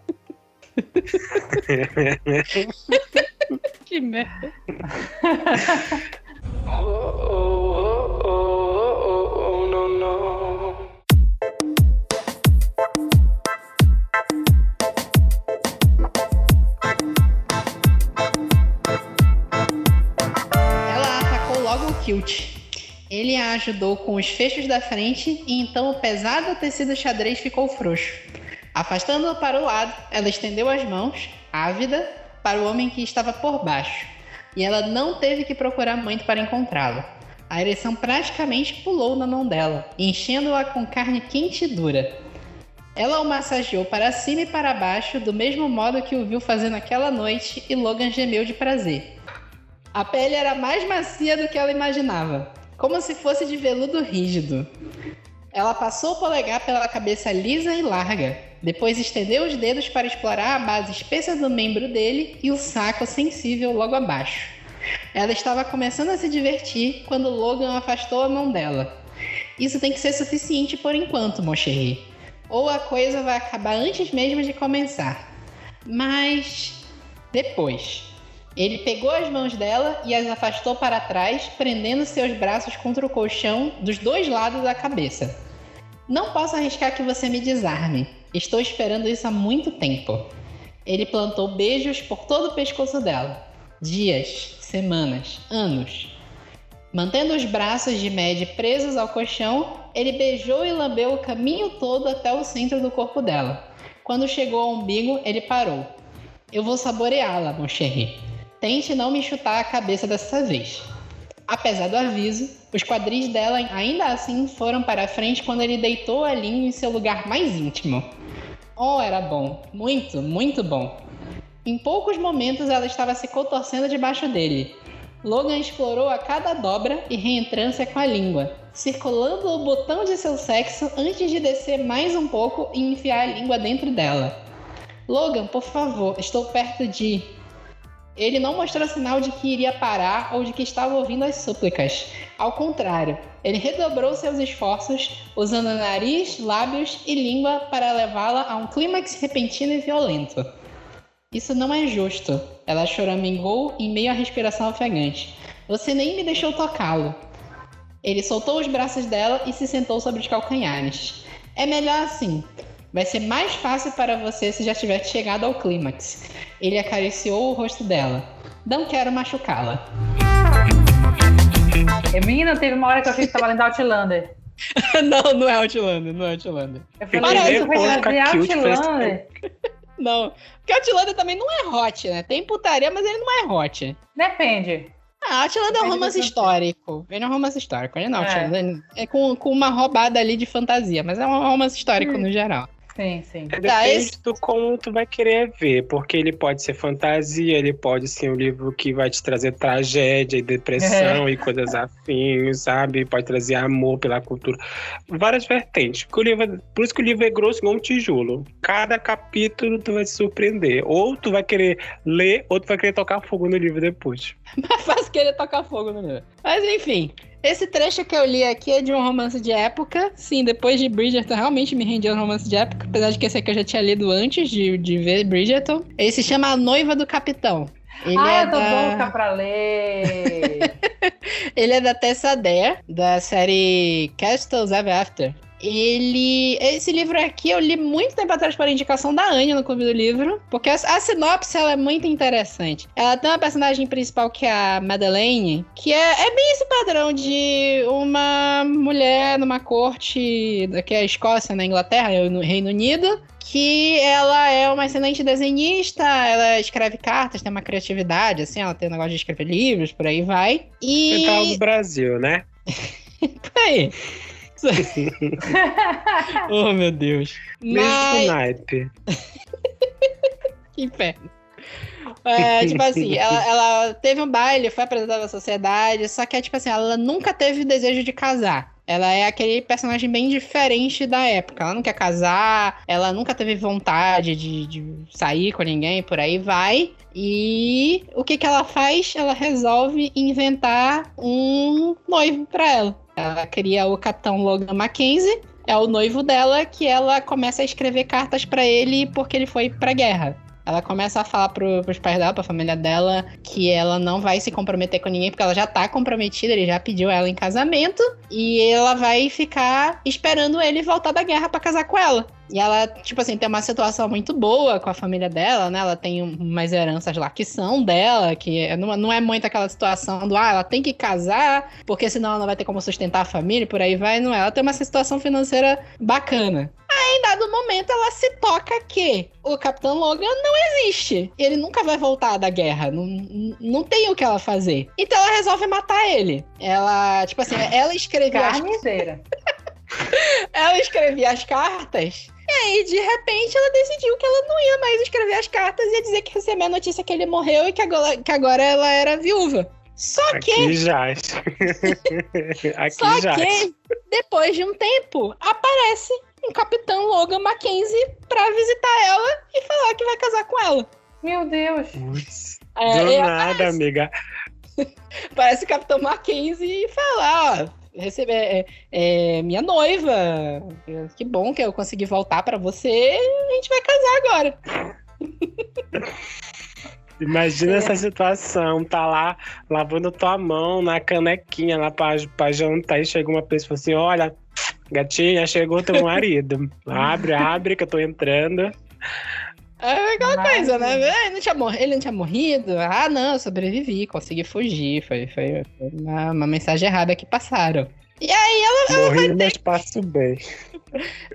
*laughs* que merda. *laughs* oh, oh, Ele a ajudou com os fechos da frente e então o pesado tecido xadrez ficou frouxo. Afastando-o para o lado, ela estendeu as mãos, ávida, para o homem que estava por baixo. E ela não teve que procurar muito para encontrá-lo. A ereção praticamente pulou na mão dela, enchendo-a com carne quente e dura. Ela o massageou para cima e para baixo, do mesmo modo que o viu fazer naquela noite, e Logan gemeu de prazer. A pele era mais macia do que ela imaginava, como se fosse de veludo rígido. Ela passou o polegar pela cabeça lisa e larga, depois estendeu os dedos para explorar a base espessa do membro dele e o saco sensível logo abaixo. Ela estava começando a se divertir quando Logan afastou a mão dela. Isso tem que ser suficiente por enquanto, mon chéri. Ou a coisa vai acabar antes mesmo de começar. Mas depois. Ele pegou as mãos dela e as afastou para trás, prendendo seus braços contra o colchão dos dois lados da cabeça. Não posso arriscar que você me desarme. Estou esperando isso há muito tempo. Ele plantou beijos por todo o pescoço dela. Dias, semanas, anos. Mantendo os braços de Mad presos ao colchão, ele beijou e lambeu o caminho todo até o centro do corpo dela. Quando chegou ao umbigo, ele parou. Eu vou saboreá-la, mon chéri. Tente não me chutar a cabeça dessa vez. Apesar do aviso, os quadris dela ainda assim foram para frente quando ele deitou a linha em seu lugar mais íntimo. Oh, era bom. Muito, muito bom. Em poucos momentos ela estava se contorcendo debaixo dele. Logan explorou a cada dobra e reentrância com a língua, circulando o botão de seu sexo antes de descer mais um pouco e enfiar a língua dentro dela. Logan, por favor, estou perto de. Ele não mostrou sinal de que iria parar ou de que estava ouvindo as súplicas. Ao contrário, ele redobrou seus esforços, usando nariz, lábios e língua para levá-la a um clímax repentino e violento. Isso não é justo, ela choramingou em meio à respiração ofegante. Você nem me deixou tocá-lo. Ele soltou os braços dela e se sentou sobre os calcanhares. É melhor assim. Vai ser mais fácil para você se já tiver chegado ao clímax. Ele acariciou o rosto dela. Não quero machucá-la. É, menina, teve uma hora que eu achei que tava lendo Outlander. *laughs* não, não é Outlander, não é Outlander. Eu falei, que ver isso foi Outlander. *laughs* Não. Porque Outlander também não é hot, né? Tem putaria, mas ele não é hot. Depende. Ah, Outlander é um romance histórico. Ele é um romance histórico. Ele não, É. Outlander é com, com uma roubada ali de fantasia, mas é um romance histórico Hum. no geral. Sim, sim. É, Tá, Depende do como tu vai querer ver, porque ele pode ser fantasia, ele pode ser um livro que vai te trazer tragédia e depressão e coisas afins, sabe? Pode trazer amor pela cultura. Várias vertentes. Porque o livro- por isso que o livro é grosso igual um tijolo. Cada capítulo tu vai se surpreender. Ou tu vai querer ler, ou tu vai querer tocar fogo no livro depois. *laughs* Mais fácil querer tocar fogo no livro. Mas enfim, esse trecho que eu li aqui é de um romance de época. Sim, depois de Bridgerton, realmente me rendi a um romance de época. Apesar de que esse aqui eu já tinha lido antes de, de ver Bridgerton. Ele se chama A Noiva do Capitão. Ele ah, é eu tô da... louca pra ler. *laughs* Ele é da Tessa Dare, da série Castles Ever After. Ele. Esse livro aqui eu li muito tempo atrás por indicação da Anya no Clube do Livro. Porque a, a sinopse ela é muito interessante. Ela tem uma personagem principal que é a Madeleine, que é, é bem esse padrão de uma mulher numa corte que é a Escócia, na Inglaterra, no Reino Unido, que ela é uma excelente desenhista, ela escreve cartas, tem uma criatividade, assim, ela tem um negócio de escrever livros, por aí vai. E. Central do Brasil, né? *laughs* Peraí. *laughs* oh, meu Deus. Mesmo Mas... naipe. *laughs* Que inferno. É, tipo assim, ela, ela teve um baile, foi apresentada à sociedade, só que, tipo assim, ela nunca teve desejo de casar. Ela é aquele personagem bem diferente da época. Ela não quer casar, ela nunca teve vontade de, de sair com ninguém, por aí vai. E o que, que ela faz? Ela resolve inventar um noivo pra ela. Ela cria o Capitão Logan Mackenzie, é o noivo dela, que ela começa a escrever cartas pra ele porque ele foi pra guerra. Ela começa a falar pro, pros pais dela, pra família dela, que ela não vai se comprometer com ninguém, porque ela já tá comprometida, ele já pediu ela em casamento, e ela vai ficar esperando ele voltar da guerra pra casar com ela. E ela, tipo assim, tem uma situação muito boa com a família dela, né? Ela tem um- umas heranças lá que são dela, que é- não, é muito aquela situação do, ah, ela tem que casar, porque senão ela não vai ter como sustentar a família, por aí vai, não é. Ela tem uma situação financeira bacana. Aí, em dado momento, ela se toca que o Capitão Logan não existe. Ele nunca vai voltar da guerra. Não, não tem o que ela fazer. Então ela resolve matar ele. Ela, tipo assim, ela escreveu as *laughs* ela escrevia as cartas. E aí, de repente, ela decidiu que ela não ia mais escrever as cartas e ia dizer que recebeu a notícia que ele morreu e que agora, que agora ela era viúva. Só que, Aqui *laughs* jaz. Aqui só jaz. que, depois de um tempo, aparece um capitão Logan Mackenzie pra visitar ela e falar que vai casar com ela. Meu Deus. Putz, É, do nada, amiga. *laughs* Parece o Capitão Mackenzie e fala, ó, receber é, é, minha noiva. Que bom que eu consegui voltar pra você. A gente vai casar agora. *laughs* Imagina É. essa situação, tá lá lavando tua mão na canequinha lá pra, pra jantar e chega uma pessoa e fala assim: olha, gatinha, chegou teu marido. Abre, abre que eu tô entrando. É aquela coisa, né? Ele não, tinha mor- ele não tinha morrido? Ah, não, eu sobrevivi, consegui fugir. Foi, foi, uma, uma mensagem errada que passaram. E aí, Morri, mas passo bem.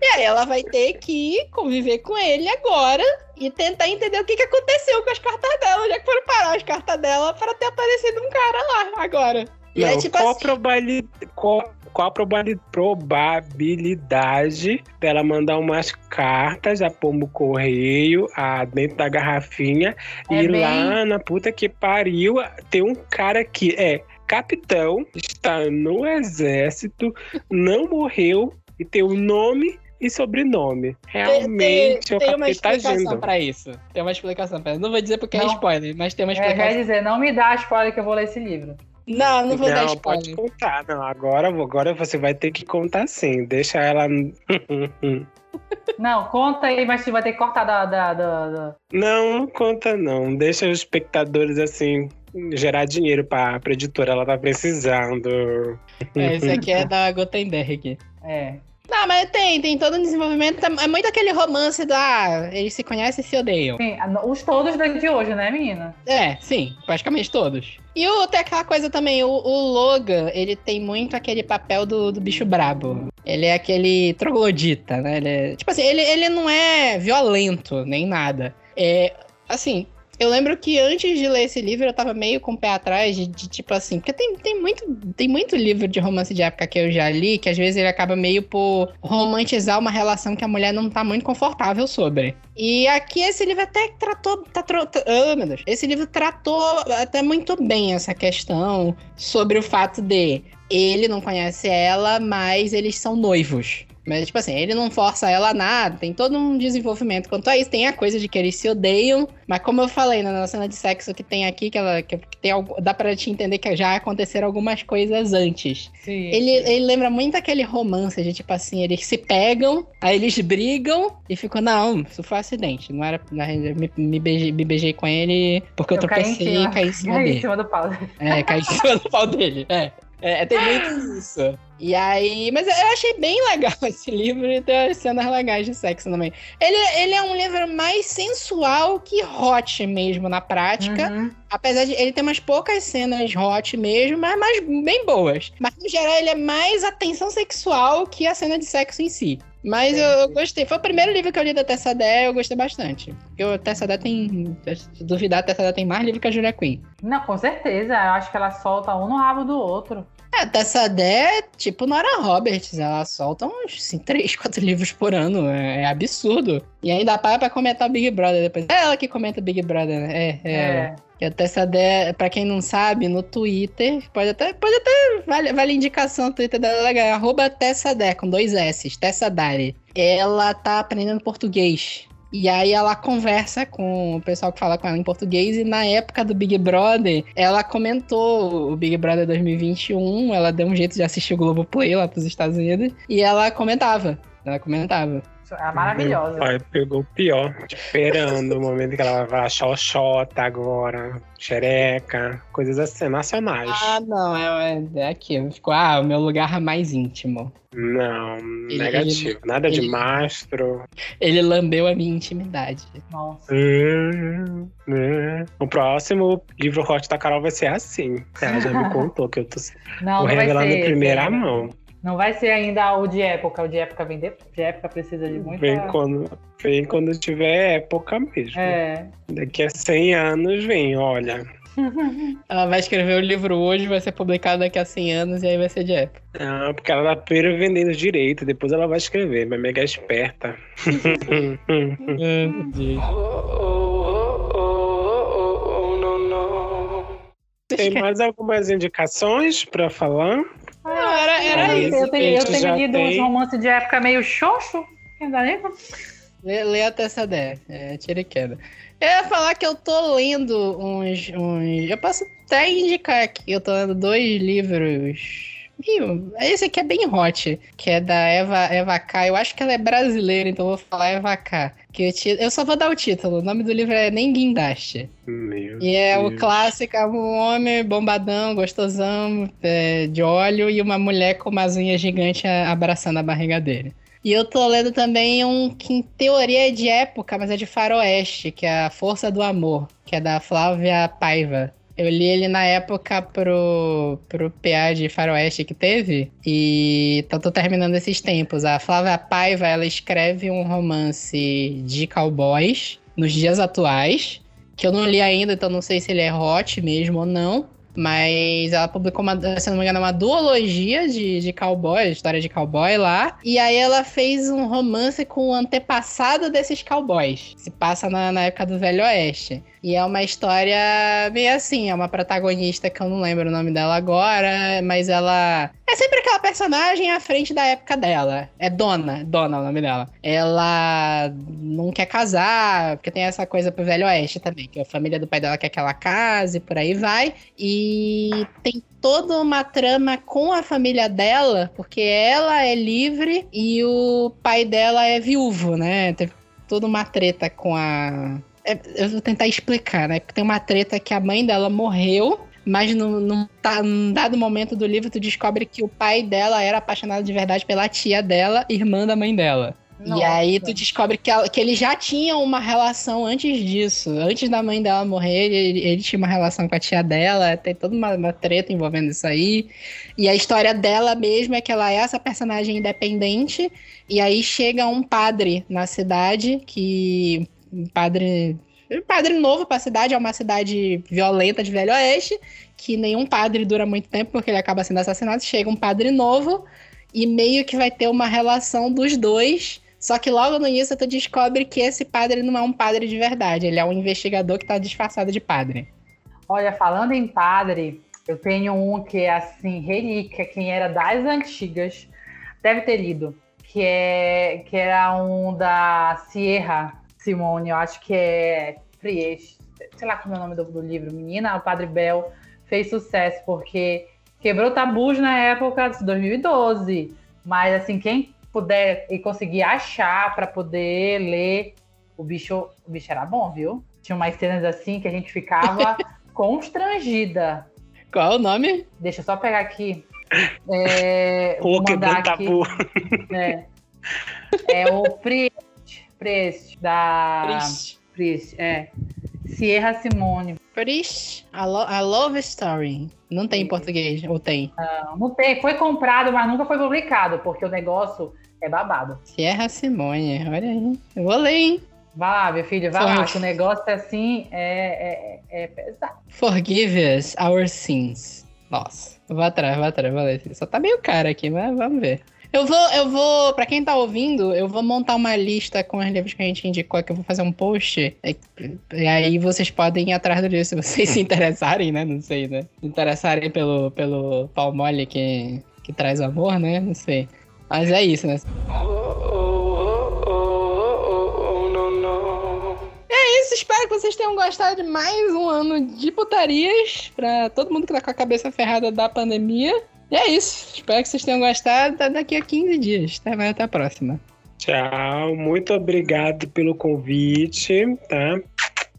e aí ela vai ter que conviver com ele agora e tentar entender o que, que aconteceu com as cartas dela, onde é que foram parar as cartas dela para ter aparecido um cara lá agora. E Não, é tipo qual, assim, probabili- qual, qual a probabilidade dela mandar umas cartas a pombo correio a, dentro da garrafinha É e bem- lá na puta que pariu tem um cara que é capitão, está no exército, não morreu e tem o nome e sobrenome. tem, Realmente tem, é o tem uma capeta explicação pra isso. Tem uma explicação pra isso. Não vou dizer porque é Não. spoiler, mas tem uma É, quer explicação. dizer, não me dá spoiler que eu vou ler esse livro. Não, não vou dar Não, pode spoiler. contar. Não, agora, agora você vai ter que contar sim. Deixa ela. *laughs* Não, conta aí, mas você vai ter que cortar da. da, da, da- Não, não conta não. Deixa os espectadores assim gerar dinheiro pra, pra editora, ela tá precisando. É, esse aqui é *laughs* da Gutenberg. É. Não, mas tem, tem todo um desenvolvimento. É muito aquele romance da. Eles se conhecem e se odeiam. Sim, os todos daqui hoje, né, menina? É, sim, praticamente todos. E o, tem aquela coisa também, o, o Logan, ele tem muito aquele papel do, do bicho brabo. Ele é aquele troglodita, né? Ele é- tipo assim, ele, ele não é violento, nem nada. É, assim, eu lembro que antes de ler esse livro eu tava meio com o pé atrás de, de, tipo assim, porque tem, tem, muito, tem muito livro de romance de época que eu já li que às vezes ele acaba meio por romantizar uma relação que a mulher não tá muito confortável sobre. E aqui esse livro até tratou. Tá, ah, meu Deus. Esse livro tratou até muito bem essa questão sobre o fato de ele não conhece ela, mas eles são noivos. Mas, tipo assim, ele não força ela a nada, tem todo um desenvolvimento quanto a isso. Tem a coisa de que eles se odeiam, mas como eu falei né, na cena de sexo que tem aqui, que, ela, que tem algo, dá pra te entender que já aconteceram algumas coisas antes. Sim. Ele, ele lembra muito aquele romance de tipo assim, eles se pegam, aí eles brigam e ficam, não, isso foi um acidente. Não era. Me, me, beijei, me beijei com ele porque eu, Eu caí em tropecei cima. e caí em cima *laughs* Caí em dele. cima do pau. É, caí em cima do pau dele. É. É, tem muito isso. E aí. Mas eu achei bem legal *laughs* esse livro e tem as cenas legais de sexo também. Ele, ele é um livro mais sensual que hot mesmo na prática. Uhum. Apesar de ele ter umas poucas cenas hot mesmo, mas, mas bem boas. Mas no geral ele é mais atenção sexual que a cena de sexo em si. Mas eu, eu gostei. Foi o primeiro livro que eu li da Tessa Dé, eu gostei bastante. Porque o Tessa Dé tem. Se duvidar, a Tessa Dé tem mais livro que a Julia Quinn. Não, com certeza. Eu acho que ela solta um no rabo do outro. É, a Tessa Dé é tipo Nora Roberts. Ela solta uns assim, 3, 4 *laughs* livros por ano. É, é absurdo. E ainda para pra comentar o Big Brother depois. É ela que comenta o Big Brother, né? É, é, ela. Que a Tessa Dé, pra quem não sabe, no Twitter, pode até, pode até, vale, vale a indicação, o Twitter dela é legal, arroba Tessa Dé, com dois S, Tessa Dari. Ela tá aprendendo português. E aí ela conversa com o pessoal que fala com ela em português, e na época do Big Brother, ela comentou o Big Brother 2021, ela deu um jeito de assistir o Globoplay lá pros Estados Unidos, e ela comentava, ela comentava. É maravilhosa. Pai pegou o pior, esperando o momento que ela vai falar xoxota agora, xereca, coisas assim, nacionais. Ah, não, é, é aqui, ficou, ah, o meu lugar mais íntimo. Não, Ele- negativo. Nada de ele- mastro. Ele lambeu a minha intimidade. Nossa. Hum, hum. O próximo livro hot da Carol vai ser assim. Ela já me *laughs* contou que eu tô Não, ser. em primeira esse. mão. Não vai ser ainda o de época. O de época vem depois. De época precisa de muita. Vem quando, vem quando tiver época mesmo. É. Daqui a 100 anos vem, olha. *laughs* Ela vai escrever o livro hoje, vai ser publicado daqui a 100 anos e aí vai ser de época. Ah, porque ela tá primeiro vendendo direito, depois ela vai escrever, mas mega esperta. *laughs* Tem mais algumas indicações pra falar? Não, era, era É isso. eu tenho, eu tenho lido tem. uns romances de época meio xoxo. Ainda nem- Lê, lê até essa ideia. É, tira e queda. Eu ia falar que eu tô lendo uns, uns. Eu posso até indicar aqui. Eu tô lendo dois livros. Esse aqui é bem hot, que é da Eva, Eva K. Eu acho que ela é brasileira, então eu vou falar Eva K. Que o ti- Eu só vou dar o título. O nome do livro é Nem Guindaste. Meu E é o Deus. clássico, é um homem bombadão, gostosão, é, de óleo, e uma mulher com umas unhas gigantes a- abraçando a barriga dele. E eu tô lendo também um que em teoria é de época, mas é de faroeste, que é A Força do Amor, que é da Flávia Paiva. Eu li ele na época pro, pro PA de faroeste que teve, e tô, tô terminando esses tempos. A Flávia Paiva, ela escreve um romance de cowboys nos dias atuais, que eu não li ainda, então não sei se ele é hot mesmo ou não. Mas ela publicou, uma, se não me engano, uma duologia de, de cowboy, história de cowboy lá. E aí ela fez um romance com o antepassado desses cowboys. Se passa na, na época do Velho Oeste. E é uma história meio assim, é uma protagonista que eu não lembro o nome dela agora, mas ela é sempre aquela personagem à frente da época dela. É Dona, Dona é o nome dela. Ela não quer casar, porque tem essa coisa pro Velho Oeste também, que a família do pai dela quer que ela case, por aí vai. E tem toda uma trama com a família dela, porque ela é livre e o pai dela é viúvo, né? Teve toda uma treta com a. é, eu vou tentar explicar, né? Porque tem uma treta que a mãe dela morreu, mas num, num, tá, num dado momento do livro tu descobre que o pai dela era apaixonado de verdade pela tia dela, irmã da mãe dela. Nossa. E aí tu descobre que, ela, que ele já tinha uma relação antes disso. Antes da mãe dela morrer, ele, ele tinha uma relação com a tia dela. Tem toda uma, uma treta envolvendo isso aí. E a história dela mesmo é que ela é essa personagem independente. E aí chega um padre na cidade, que. Um padre. Padre novo pra cidade, é uma cidade violenta de Velho Oeste, que nenhum padre dura muito tempo porque ele acaba sendo assassinado. Chega um padre novo e meio que vai ter uma relação dos dois. Só que logo no início tu descobre que esse padre não é um padre de verdade, ele é um investigador que tá disfarçado de padre. Olha, falando em padre, eu tenho um que é assim, relíquia, quem era das antigas, deve ter lido, que é que era um da Sierra Simone, eu acho que é Priest, sei lá como é o nome do, do livro, Menina, o Padre Bel fez sucesso porque quebrou tabus na época de 2012. Mas assim, quem puder e conseguir achar para poder ler, o bicho, o bicho era bom, viu? Tinha umas cenas assim que a gente ficava *laughs* constrangida. Qual é o nome? Deixa eu só pegar aqui. *laughs* É, Pô, quebrou mandar aqui. tabu. É, é o Priest, Priest da Priest. Priest, é. Sierra Simone. Priest, a, lo a Love Story. Não tem em português, ou tem? Não, não tem, foi comprado, mas nunca foi publicado, porque o negócio é babado. Sierra Simone, olha aí. Eu vou ler, hein? Vai lá, meu filho, vai lá, que o negócio é assim é, é, é pesado. Forgive us our sins. Nossa, vou atrás, vou atrás, vou ler. Só tá meio caro aqui, mas vamos ver. Eu vou, eu vou, pra quem tá ouvindo, eu vou montar uma lista com os livros que a gente indicou, que eu vou fazer um post. E, e aí vocês podem ir atrás do livro, se vocês *laughs* se interessarem, né? Não sei, né? Se interessarem pelo, pelo pau mole que, que traz amor, né? Não sei. Mas é isso, né? É isso, espero que vocês tenham gostado de mais um ano de putarias pra todo mundo que tá com a cabeça ferrada da pandemia. E é isso, espero que vocês tenham gostado. Até daqui a 15 dias, tá? Até a próxima. Tchau, muito obrigado pelo convite, tá?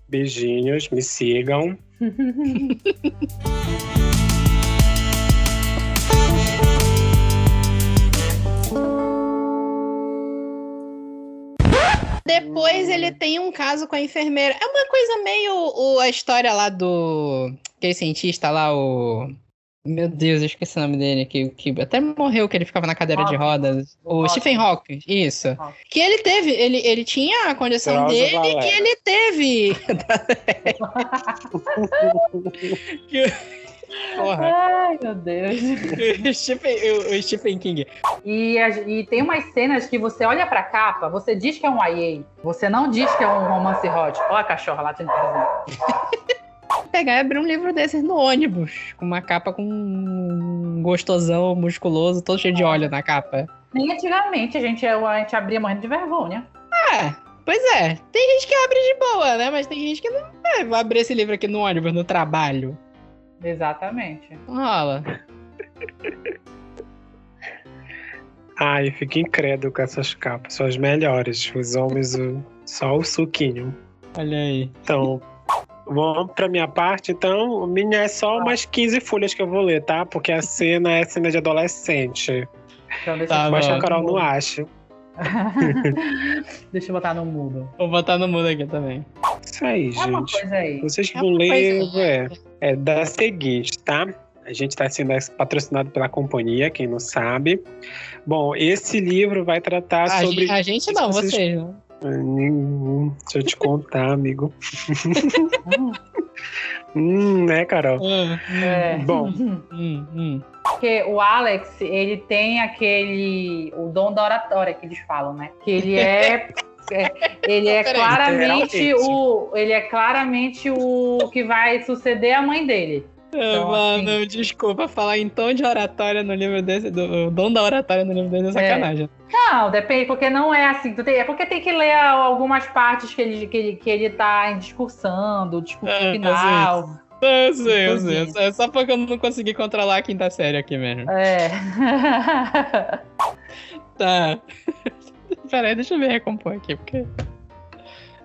Beijinhos, me sigam. *laughs* Depois ele tem um caso com a enfermeira. É uma coisa meio o- a história lá do. Aquele cientista lá, o. Meu Deus, eu esqueci o nome dele, que, que até morreu, que ele ficava na cadeira de rodas. O. Stephen Hawking, isso. Que ele teve, ele, ele tinha a condição Drauzio dele Varela. que ele teve. Que- *laughs* Porra. Ai, meu Deus. o, Stephen, o- o Stephen King. E, a- e tem umas cenas que você olha pra capa, você diz que é um YA, você não diz que é um romance hot. Olha a cachorra lá, tendo *laughs* Pegar e abrir um livro desses no ônibus, com uma capa com um gostosão, musculoso, todo cheio de óleo na capa. Nem antigamente a gente, a gente abria morrendo de vergonha. É, pois é. Tem gente que abre de boa, né? Mas tem gente que não. É, vou abrir esse livro aqui no ônibus, no trabalho. Exatamente. Não rola. Ai, fico incrédulo com essas capas, são as melhores. Os homens, o- só o suquinho. Olha aí. Então, vamos pra minha parte, então. Minha é só umas 15 folhas que eu vou ler, tá? Porque a cena é cena de adolescente. Então deixa, Tá eu, Mas a Carol não acha. *laughs* deixa eu botar no mudo. Vou botar no mudo aqui também. Isso aí, É uma gente. coisa aí. Vocês É vão ler, coisa- é, é da seguinte, tá? A gente está sendo patrocinado pela companhia, quem não sabe. Bom, esse livro vai tratar A, sobre. gente, a gente não, Vocês- vocês não. Hum, deixa eu te contar, amigo. Hum, *laughs* Hum, né, Carol? Hum, é. Bom. hum, hum. Porque o Alex, ele tem aquele. o dom da oratória que eles falam, né? Que ele é. *laughs* é, ele é claramente o. Ele é claramente o que vai suceder a mãe dele. Então, Mano, desculpa falar em tom de oratória no livro desse, do o dom da oratória no livro desse é É. sacanagem. Não, depende, porque não é assim. tu tem- É porque tem que ler algumas partes que ele, que ele, que ele tá discursando, o discurso É, final. Eu sei, eu sei. É só porque eu não consegui controlar a quinta série aqui mesmo. É. *laughs* Tá. *laughs* Peraí, deixa eu me recompor aqui, porque.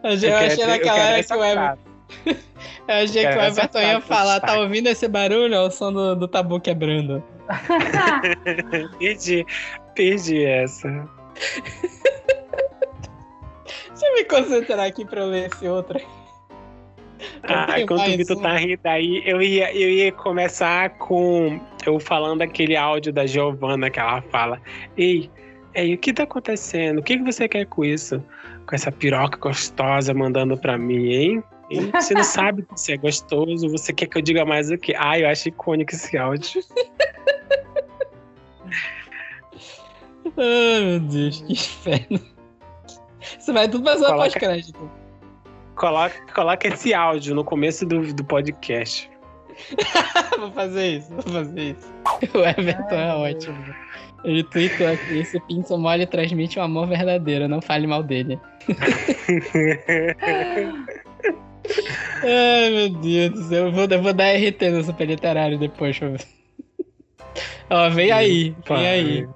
Eu, eu achei naquela hora que o Everton. *laughs* Eu achei que o Everton ia falar, tá ouvindo esse barulho? É o som do, do tabu quebrando. *laughs* Perdi, perdi essa. *laughs* Deixa eu me concentrar aqui pra eu ler esse outro. Ah, enquanto o Vitor um. tá rindo aí, eu ia, eu ia começar com eu falando aquele áudio da Giovana que ela fala. Ei, ei, o que tá acontecendo? O que, que você quer com isso? Com essa piroca gostosa mandando pra mim, hein? Hein? Você não sabe que você é gostoso, você quer que eu diga mais o quê? Ah, eu acho icônico esse áudio. Ai, meu Deus, que inferno. Você vai tudo passar Coloca- pós-crédito. Coloca, coloca esse áudio no começo do, do podcast. *laughs* vou fazer isso, vou fazer isso. O Everton é ótimo. Ele tweetou aqui, esse pinto mole transmite um amor verdadeiro, não fale mal dele. *laughs* Ai, meu Deus do céu. Eu vou, eu vou dar RT no super literário depois. pra ver. Ó, vem aí, vem aí.